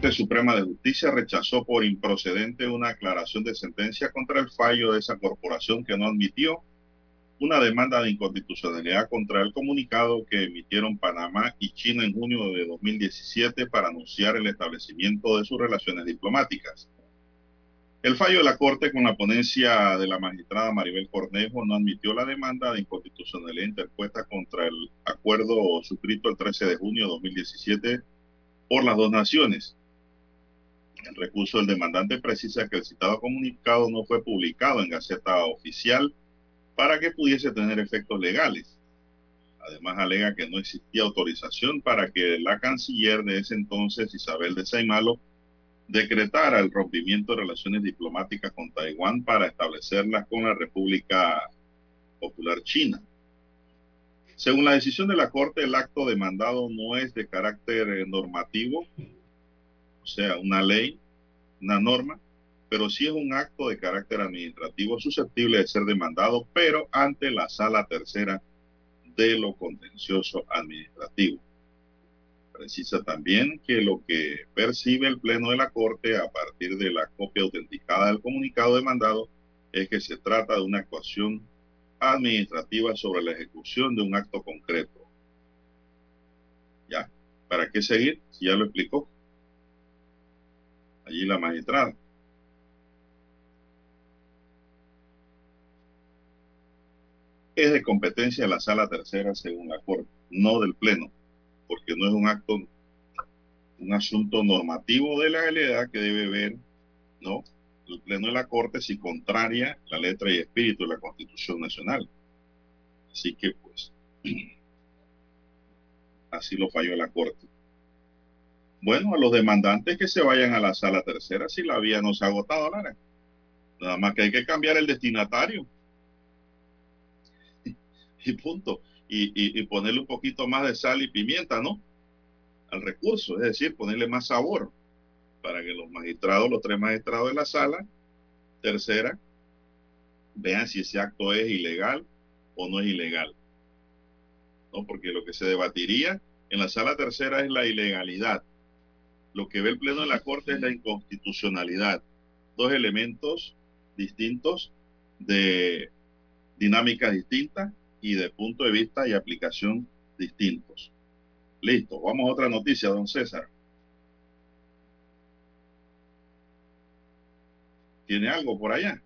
Corte Suprema de Justicia rechazó por improcedente una aclaración de sentencia contra el fallo de esa corporación que no admitió una demanda de inconstitucionalidad contra el comunicado que emitieron Panamá y China en junio de 2017 para anunciar el establecimiento de sus relaciones diplomáticas. El fallo de la Corte con la ponencia de la magistrada Maribel Cornejo no admitió la demanda de inconstitucionalidad interpuesta contra el acuerdo suscrito el 13 de junio de 2017 por las dos naciones. El recurso del demandante precisa que el citado comunicado no fue publicado en Gaceta Oficial para que pudiese tener efectos legales. Además alega que no existía autorización para que la canciller de ese entonces, Isabel de Saimalo, decretara el rompimiento de relaciones diplomáticas con Taiwán para establecerlas con la República Popular China. Según la decisión de la Corte, el acto demandado no es de carácter normativo, o sea, una ley, una norma, pero sí es un acto de carácter administrativo susceptible de ser demandado, pero ante la sala tercera de lo contencioso administrativo. Precisa también que lo que percibe el Pleno de la Corte a partir de la copia autenticada del comunicado demandado es que se trata de una actuación administrativa sobre la ejecución de un acto concreto. ¿Ya? ¿Para qué seguir? Si ya lo explicó. Allí la magistrada. es de competencia de la sala tercera según la Corte, no del Pleno, porque no es un acto, un asunto normativo de la legalidad que debe ver, ¿no? El Pleno de la Corte si contraria la letra y espíritu de la Constitución Nacional. Así que, pues, así lo falló la Corte. Bueno, a los demandantes que se vayan a la sala tercera si la vía no se ha agotado, Lara. Nada más que hay que cambiar el destinatario. Y punto. Y, y, ponerle un poquito más de sal y pimienta, ¿no? Al recurso, es decir, ponerle más sabor para que los magistrados, los tres magistrados de la sala tercera, vean si ese acto es ilegal o no es ilegal. ¿No? Porque lo que se debatiría en la sala tercera es la ilegalidad. Lo que ve el Pleno de la Corte es la inconstitucionalidad. Dos elementos distintos de dinámicas distintas y de punto de vista y aplicación distintos. Listo, vamos a otra noticia, don César. ¿Tiene algo por allá?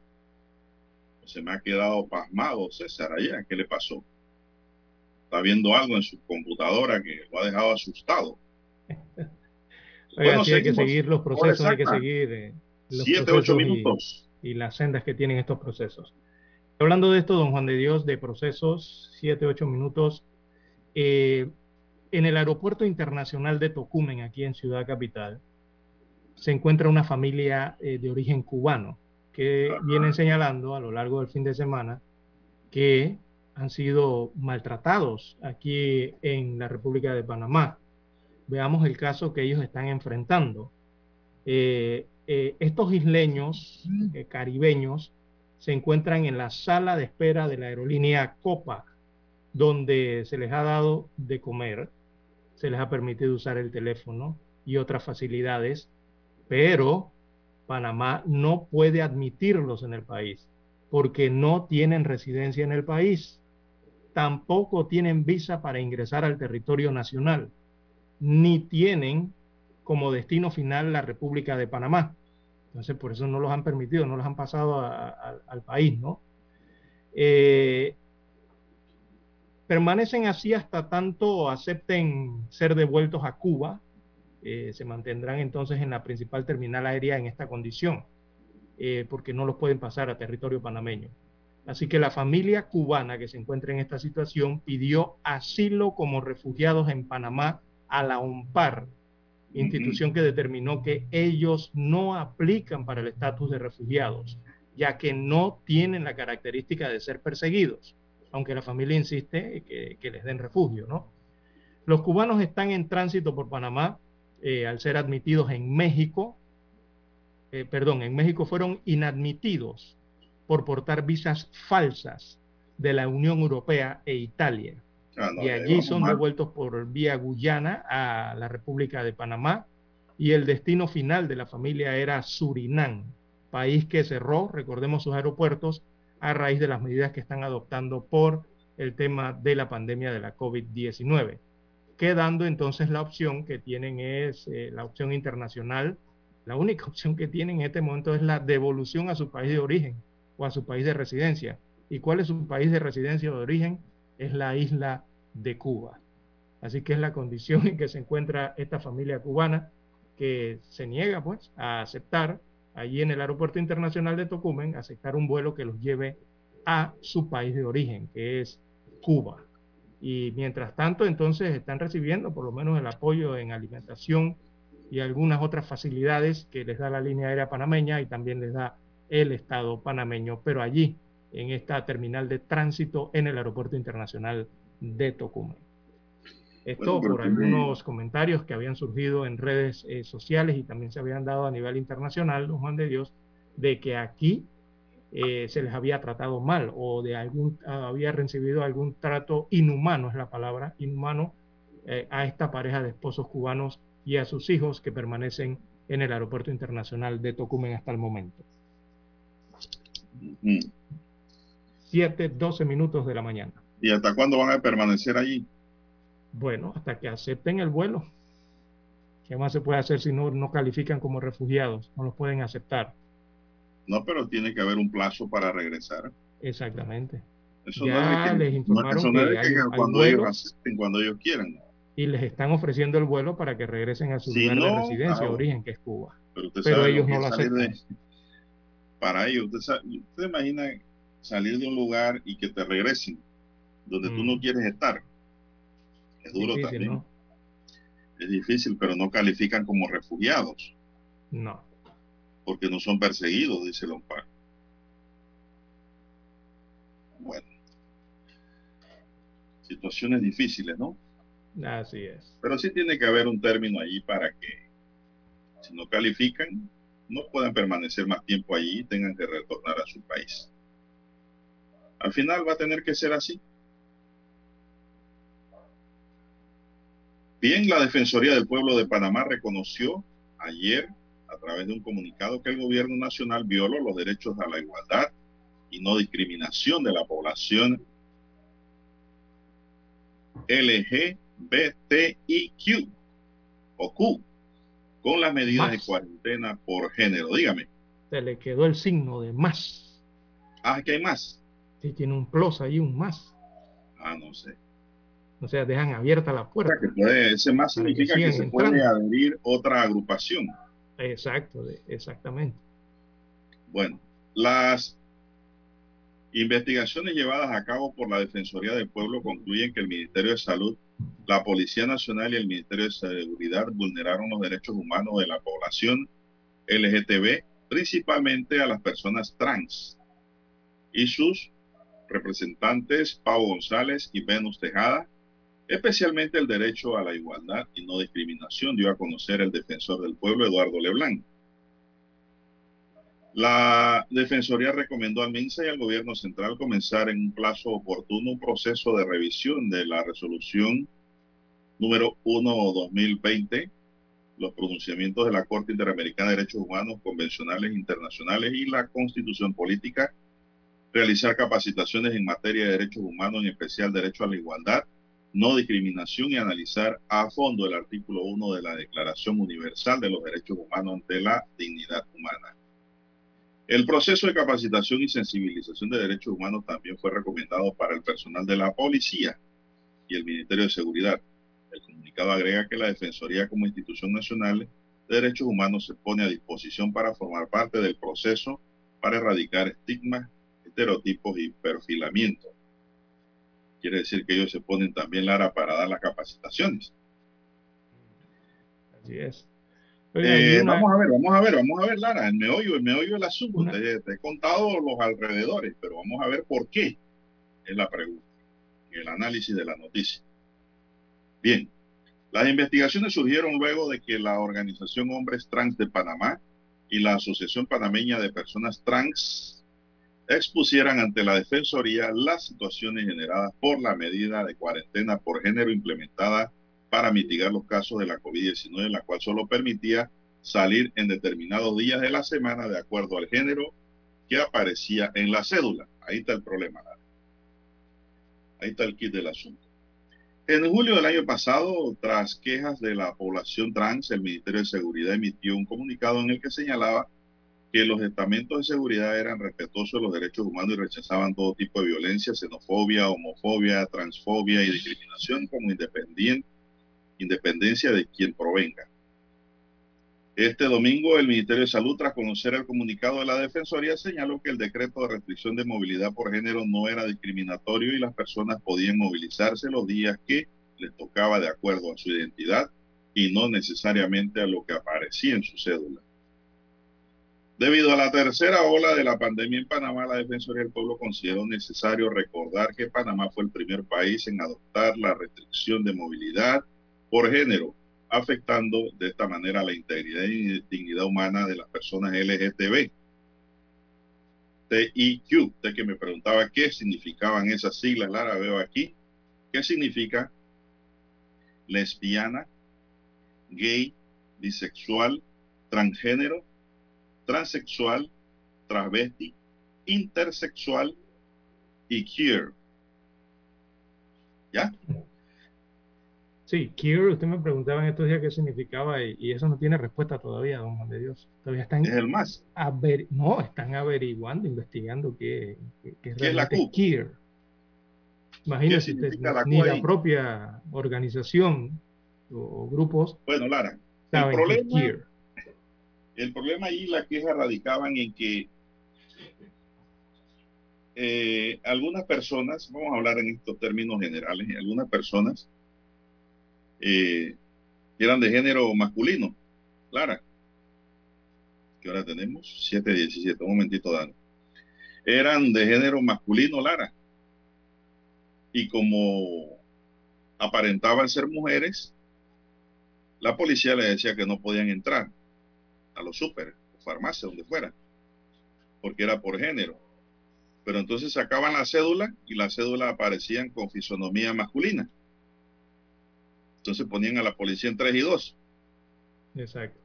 Se me ha quedado pasmado César allá. ¿Qué le pasó? Está viendo algo en su computadora que lo ha dejado asustado. bueno, hay que seguir los procesos, hay que seguir eh, los siete, ocho minutos y, y las sendas que tienen estos procesos. Hablando de esto, don Juan de Dios, de procesos, siete, ocho minutos. Eh, en el aeropuerto internacional de Tocumen, aquí en Ciudad Capital, se encuentra una familia eh, de origen cubano que vienen señalando a lo largo del fin de semana que han sido maltratados aquí en la República de Panamá. Veamos el caso que ellos están enfrentando. Eh, estos isleños caribeños se encuentran en la sala de espera de la aerolínea Copa, donde se les ha dado de comer, se les ha permitido usar el teléfono y otras facilidades, pero Panamá no puede admitirlos en el país porque no tienen residencia en el país. Tampoco tienen visa para ingresar al territorio nacional, ni tienen como destino final la República de Panamá. Entonces, por eso no los han permitido, no los han pasado al país, ¿no? Eh, permanecen así hasta tanto acepten ser devueltos a Cuba. Eh, se mantendrán entonces en la principal terminal aérea en esta condición, eh, porque no los pueden pasar a territorio panameño. Así que la familia cubana que se encuentra en esta situación pidió asilo como refugiados en Panamá a la OMPAR, institución que determinó que ellos no aplican para el estatus de refugiados, ya que no tienen la característica de ser perseguidos, aunque la familia insiste que, que les den refugio, ¿no? Los cubanos están en tránsito por Panamá eh, al ser admitidos en México, eh, perdón, en México fueron inadmitidos por portar visas falsas de la Unión Europea e Italia. Ah, y allí son devueltos por vía Guyana a la República de Panamá y el destino final de la familia era Surinam, país que cerró, recordemos sus aeropuertos, a raíz de las medidas que están adoptando por el tema de la pandemia de la COVID-19. Quedando entonces la opción que tienen es eh, la opción internacional. La única opción que tienen en este momento es la devolución a su país de origen o a su país de residencia. ¿Y cuál es su país de residencia o de origen? Es la isla de Cuba. Así que es la condición en que se encuentra esta familia cubana que se niega pues a aceptar allí en el aeropuerto internacional de Tocumen, aceptar un vuelo que los lleve a su país de origen, que es Cuba. Y mientras tanto, entonces están recibiendo por lo menos el apoyo en alimentación y algunas otras facilidades que les da la línea aérea panameña y también les da el Estado panameño, pero allí en esta terminal de tránsito en el Aeropuerto Internacional de Tocumen. Esto por algunos comentarios que habían surgido en redes eh, sociales y también se habían dado a nivel internacional, don Juan de Dios, de que aquí eh, se les había tratado mal o de algún había recibido algún trato inhumano, es la palabra, inhumano eh, a esta pareja de esposos cubanos y a sus hijos que permanecen en el Aeropuerto Internacional de Tocumen hasta el momento. 7, 12 minutos de la mañana. ¿Y hasta cuándo van a permanecer allí? Bueno, hasta que acepten el vuelo. ¿Qué más se puede hacer si no, no califican como refugiados? No los pueden aceptar. No, pero tiene que haber un plazo para regresar. Exactamente. Eso Ya no es que, les informaron eso no es de que que hay- hay cuando ellos acepten, cuando ellos quieran. y les están ofreciendo el vuelo para que regresen a su Si lugar de residencia, ah, origen, que es Cuba. Pero usted Pero sabe ellos no lo de- aceptan. para ellos, usted, sabe- usted imagina salir de un lugar y que te regresen donde tú no quieres estar. Es duro Mm. Difícil, también. ¿no? Es difícil, pero no califican como refugiados No. porque no son perseguidos, dice UNPAC. Bueno, situaciones difíciles, ¿no? Así es. Pero sí tiene que haber un término allí para que, si no califican, no puedan permanecer más tiempo allí y tengan que retornar a su país. Al final va a tener que ser así. Bien, la Defensoría del Pueblo de Panamá reconoció ayer, a través de un comunicado, que el gobierno nacional violó los derechos a la igualdad y no discriminación de la población LGBTIQ o Q con las medidas de cuarentena por género. Dígame. Se le quedó el signo de más. Ah, que hay más. Sí, tiene un plus ahí, un más. Ah, no sé. O sea, dejan abierta la O puerta. sea, que puede, ese más que significa que, se entrando. puede adherir otra agrupación. Exacto, exactamente. Bueno, las investigaciones llevadas a cabo por la Defensoría del Pueblo concluyen que el Ministerio de Salud, la Policía Nacional y el Ministerio de Seguridad vulneraron los derechos humanos de la población LGTB, principalmente a las personas trans y sus representantes Pau González y Venus Tejada, especialmente el derecho a la igualdad y no discriminación, dio a conocer el defensor del pueblo Eduardo Leblanc. La Defensoría recomendó al MINSA y al Gobierno Central comenzar en un plazo oportuno un proceso de revisión de la resolución número 1-2020, los pronunciamientos de la Corte Interamericana de Derechos Humanos Convencionales Internacionales y la Constitución Política, realizar capacitaciones en materia de derechos humanos, en especial derecho a la igualdad, no discriminación y analizar a fondo el artículo 1 de la Declaración Universal de los Derechos Humanos ante la dignidad humana. El proceso de capacitación y sensibilización de derechos humanos también fue recomendado para el personal de la policía y el Ministerio de Seguridad. El comunicado agrega que la Defensoría como institución nacional de derechos humanos se pone a disposición para formar parte del proceso para erradicar estigmas, estereotipos y perfilamiento. Quiere decir que ellos se ponen también Lara para dar las capacitaciones. Así es. Eh, una- Vamos a ver, vamos a ver, vamos a ver, Lara, el meollo, el meollo del asunto. Te, te he contado los alrededores, pero vamos a ver por qué es la pregunta, el análisis de la noticia. Bien, las investigaciones surgieron luego de que la Organización Hombres Trans de Panamá y la Asociación Panameña de Personas Trans expusieran ante la Defensoría las situaciones generadas por la medida de cuarentena por género implementada para mitigar los casos de la COVID-19, la cual solo permitía salir en determinados días de la semana de acuerdo al género que aparecía en la cédula. Ahí está el problema. Ahí está el kit del asunto. En julio del año pasado, tras quejas de la población trans, el Ministerio de Seguridad emitió un comunicado en el que señalaba que los estamentos de seguridad eran respetuosos de los derechos humanos y rechazaban todo tipo de violencia, xenofobia, homofobia, transfobia y discriminación como independiente independencia de quien provenga. Este domingo, el Ministerio de Salud, tras conocer el comunicado de la Defensoría, señaló que el decreto de restricción de movilidad por género no era discriminatorio y las personas podían movilizarse los días que les tocaba de acuerdo a su identidad y no necesariamente a lo que aparecía en su cédula. Debido a la tercera ola de la pandemia en Panamá, la Defensoría del Pueblo consideró necesario recordar que Panamá fue el primer país en adoptar la restricción de movilidad por género, afectando de esta manera la integridad y dignidad humana de las personas LGTB. TIQ, usted que me preguntaba qué significaban esas siglas, Lara, veo aquí. ¿Qué significa lesbiana, gay, bisexual, transgénero, transexual, travesti, intersexual y queer? ¿Ya? Sí, queer, usted me preguntaba en estos días qué significaba y, y eso no tiene respuesta todavía, don Juan de Dios. Todavía están, Es el más. no, están averiguando, investigando qué, qué, qué ¿Qué es la Q? queer. Imagínese, ni la propia organización o, grupos. Bueno, Lara, el problema, el problema ahí, las quejas radicaban en que eh, algunas personas, vamos a hablar en estos términos generales, algunas personas eh, eran de género masculino, Lara, que ahora tenemos 717, un momentito, Dan. Eran de género masculino, Lara, y como aparentaban ser mujeres, la policía le decía que no podían entrar a los super, farmacias, donde fuera, porque era por género. Pero entonces sacaban la cédula y la cédula aparecían con fisonomía masculina. Entonces ponían a la policía en 3 y 2. Exacto.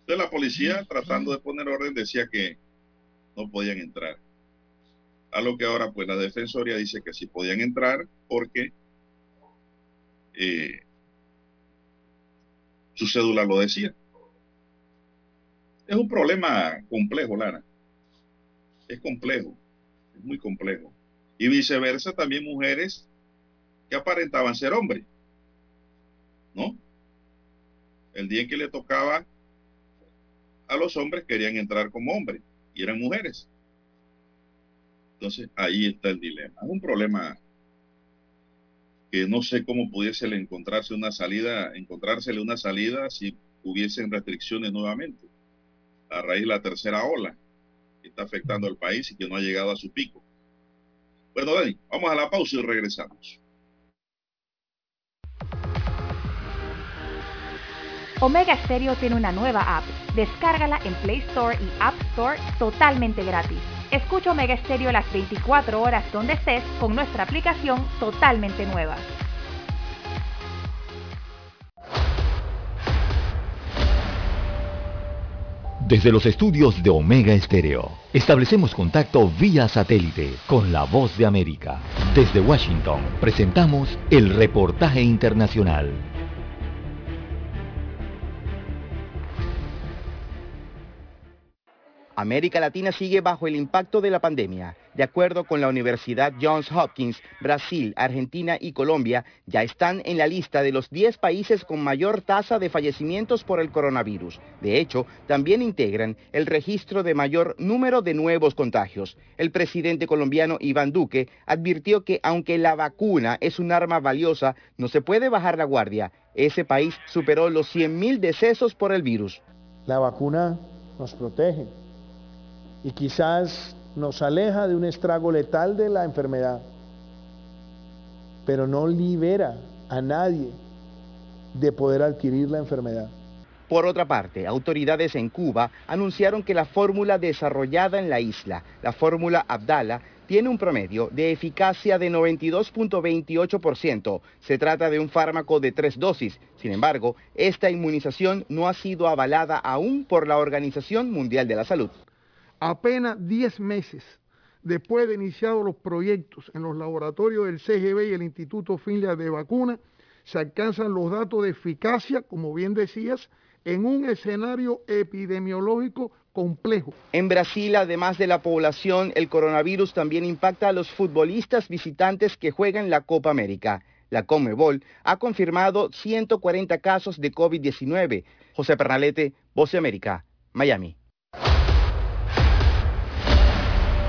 Entonces la policía, tratando de poner orden, decía que no podían entrar. A lo que ahora, pues la defensoría dice que sí podían entrar porque eh, su cédula lo decía. Es un problema complejo, Lara. Es complejo, es muy complejo. Y viceversa, también mujeres que aparentaban ser hombres, ¿no? El día en que le tocaba a los hombres querían entrar como hombres y eran mujeres. Entonces ahí está el dilema. Es un problema que no sé cómo pudiese encontrarse una salida, encontrársele una salida si hubiesen restricciones nuevamente a raíz de la tercera ola que está afectando al país y que no ha llegado a su pico. Bueno, Dani, vamos a la pausa y regresamos. Omega Stereo tiene una nueva app. Descárgala en Play Store y App Store totalmente gratis. Escucha Omega Stereo las 24 horas donde estés con nuestra aplicación totalmente nueva. Desde los estudios de Omega Estéreo, establecemos contacto vía satélite con la voz de América. Desde Washington, presentamos el reportaje internacional. América Latina sigue bajo el impacto de la pandemia. De acuerdo con la Universidad Johns Hopkins, Brasil, Argentina y Colombia ya están en la lista de los 10 países con mayor tasa de fallecimientos por el coronavirus. De hecho, también integran el registro de mayor número de nuevos contagios. El presidente colombiano Iván Duque advirtió que aunque la vacuna es un arma valiosa, no se puede bajar la guardia. Ese país superó los 100.000 decesos por el virus. La vacuna nos protege y quizás nos aleja de un estrago letal de la enfermedad, pero no libera a nadie de poder adquirir la enfermedad. Por otra parte, autoridades en Cuba anunciaron que la fórmula desarrollada en la isla, la fórmula Abdala, tiene un promedio de eficacia de 92.28%. Se trata de un fármaco de tres dosis. Sin embargo, esta inmunización no ha sido avalada aún por la Organización Mundial de la Salud apenas 10 meses después de iniciados los proyectos en los laboratorios del CGB y el Instituto Finlandia de Vacuna, se alcanzan los datos de eficacia, como bien decías, en un escenario epidemiológico complejo. En Brasil, además de la población, el coronavirus también impacta a los futbolistas visitantes que juegan la Copa América. La Comebol ha confirmado 140 casos de COVID-19. José Pernalete, Voz de América, Miami.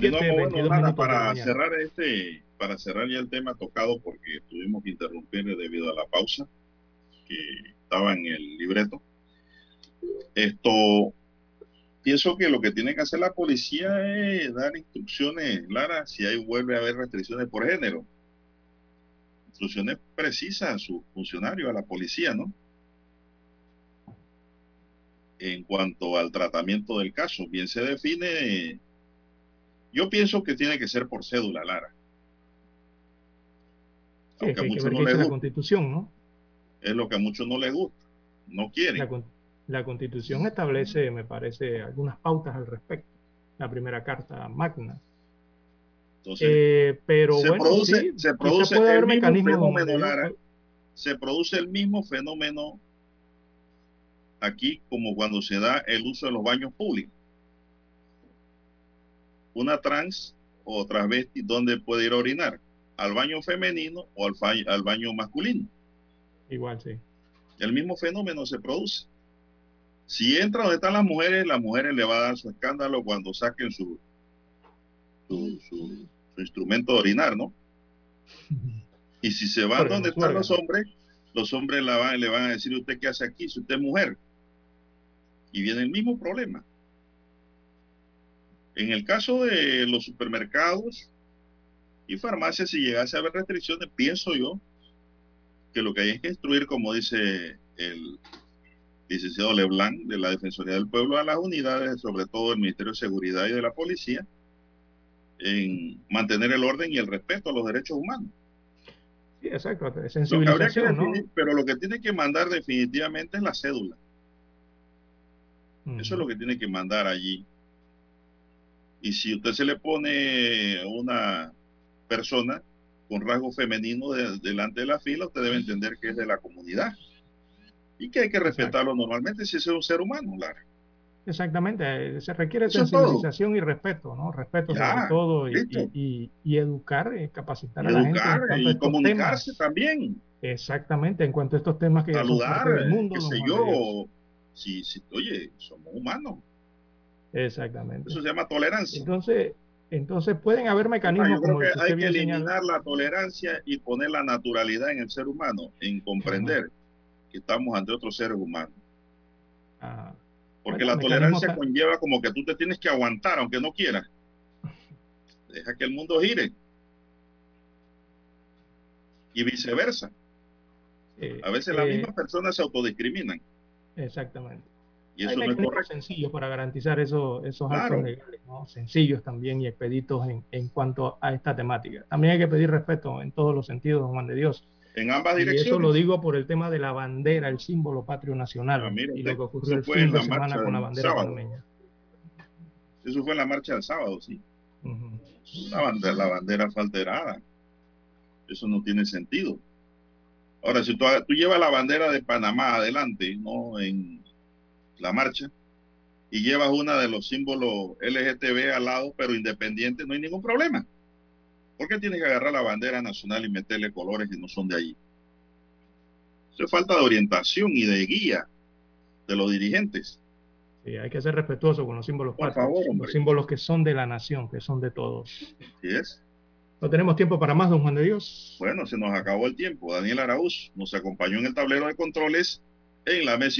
Continuamos bueno, nada, para cerrar este, para cerrar ya el tema tocado porque tuvimos que interrumpir debido a la pausa que estaba en el libreto. Esto pienso que lo que tiene que hacer la policía es dar instrucciones, Lara, si hay vuelve a haber restricciones por género. Instrucciones precisas a sus funcionarios, a la policía, ¿no? En cuanto al tratamiento del caso, bien se define, yo pienso que tiene que ser por cédula, Lara. Sí, Aunque a muchos no les gusta. la constitución, ¿no? Es lo que a muchos no les gusta, no quieren. La, la constitución establece, me parece, algunas pautas al respecto. La primera carta magna. Entonces, eh, pero se bueno, produce, sí, se produce puede el mismo fenómeno, Lara. Se produce el mismo fenómeno aquí como cuando se da el uso de los baños públicos. Una trans o travesti, ¿dónde puede ir a orinar? ¿Al baño femenino o al, al baño masculino? Igual, sí. El mismo fenómeno se produce. Si entra donde están las mujeres, las mujeres le va a dar su escándalo cuando saquen su, su, su- su instrumento de orinar, ¿no? Y si se van donde están los hombres, los hombres la van- le van a decir, ¿usted qué hace aquí? Si usted es mujer. Y viene el mismo problema. En el caso de los supermercados y farmacias, si llegase a haber restricciones, pienso yo que lo que hay es que instruir, como dice el licenciado Leblanc de la Defensoría del Pueblo, a las unidades, sobre todo el Ministerio de Seguridad y de la Policía, en mantener el orden y el respeto a los derechos humanos. Sí, exacto, Lo sensibilización, ¿no? definir- Pero lo que tiene que mandar definitivamente es la cédula. Eso es lo que tiene que mandar allí. Y si usted se le pone una persona con rasgo femenino de- delante de la fila, usted debe entender que es de la comunidad. Y que hay que respetarlo normalmente si es un ser humano, Lara. Exactamente, eh, se requiere Eso sensibilización y respeto, ¿no? Respeto Ya, sobre todo y, y- y- educar, eh, capacitar a la gente. en y comunicarse temas. también. Exactamente, en cuanto a estos temas que Saludar, parte del mundo. qué sé yo. Si, si, oye, somos humanos. Exactamente. Eso se llama tolerancia. Entonces, entonces pueden haber Ah, mecanismos yo creo como que hay que eliminar la tolerancia y poner la naturalidad en el ser humano, en comprender que estamos ante otros seres humanos. Ah, Porque bueno, la tolerancia conlleva como que tú te tienes que aguantar aunque no quieras. Deja que el mundo gire. Y viceversa. eh, A veces las eh, mismas personas se autodiscriminan. Exactamente. Y Hay eso no es correcto. sencillos para garantizar eso- esos Claro. actos legales, ¿no? sencillos también y expeditos en, en cuanto a esta temática. También hay que pedir respeto en todos los sentidos, Juan de Dios. En ambas Y direcciones. eso lo digo por el tema de la bandera, el símbolo patrio nacional Ah, y lo que ocurrió el fin de la semana con la bandera panameña. Eso fue en la marcha del sábado, sí. Ujú. La bandera, la bandera fue alterada. Eso no tiene sentido. Ahora, si tú, tú llevas la bandera de Panamá adelante, ¿no? En la marcha, y llevas una de los símbolos LGTB al lado, pero independiente, no hay ningún problema. ¿Por qué tienes que agarrar la bandera nacional y meterle colores que no son de allí? Eso es falta de orientación y de guía de los dirigentes. Sí, hay que ser respetuoso con los símbolos Por patrios, favor, hombre. los símbolos que son de la nación, que son de todos. ¿Sí es? No tenemos tiempo para más, don Juan de Dios. Bueno, se nos acabó el tiempo. Daniel Araúz nos acompañó en el tablero de controles en la mesa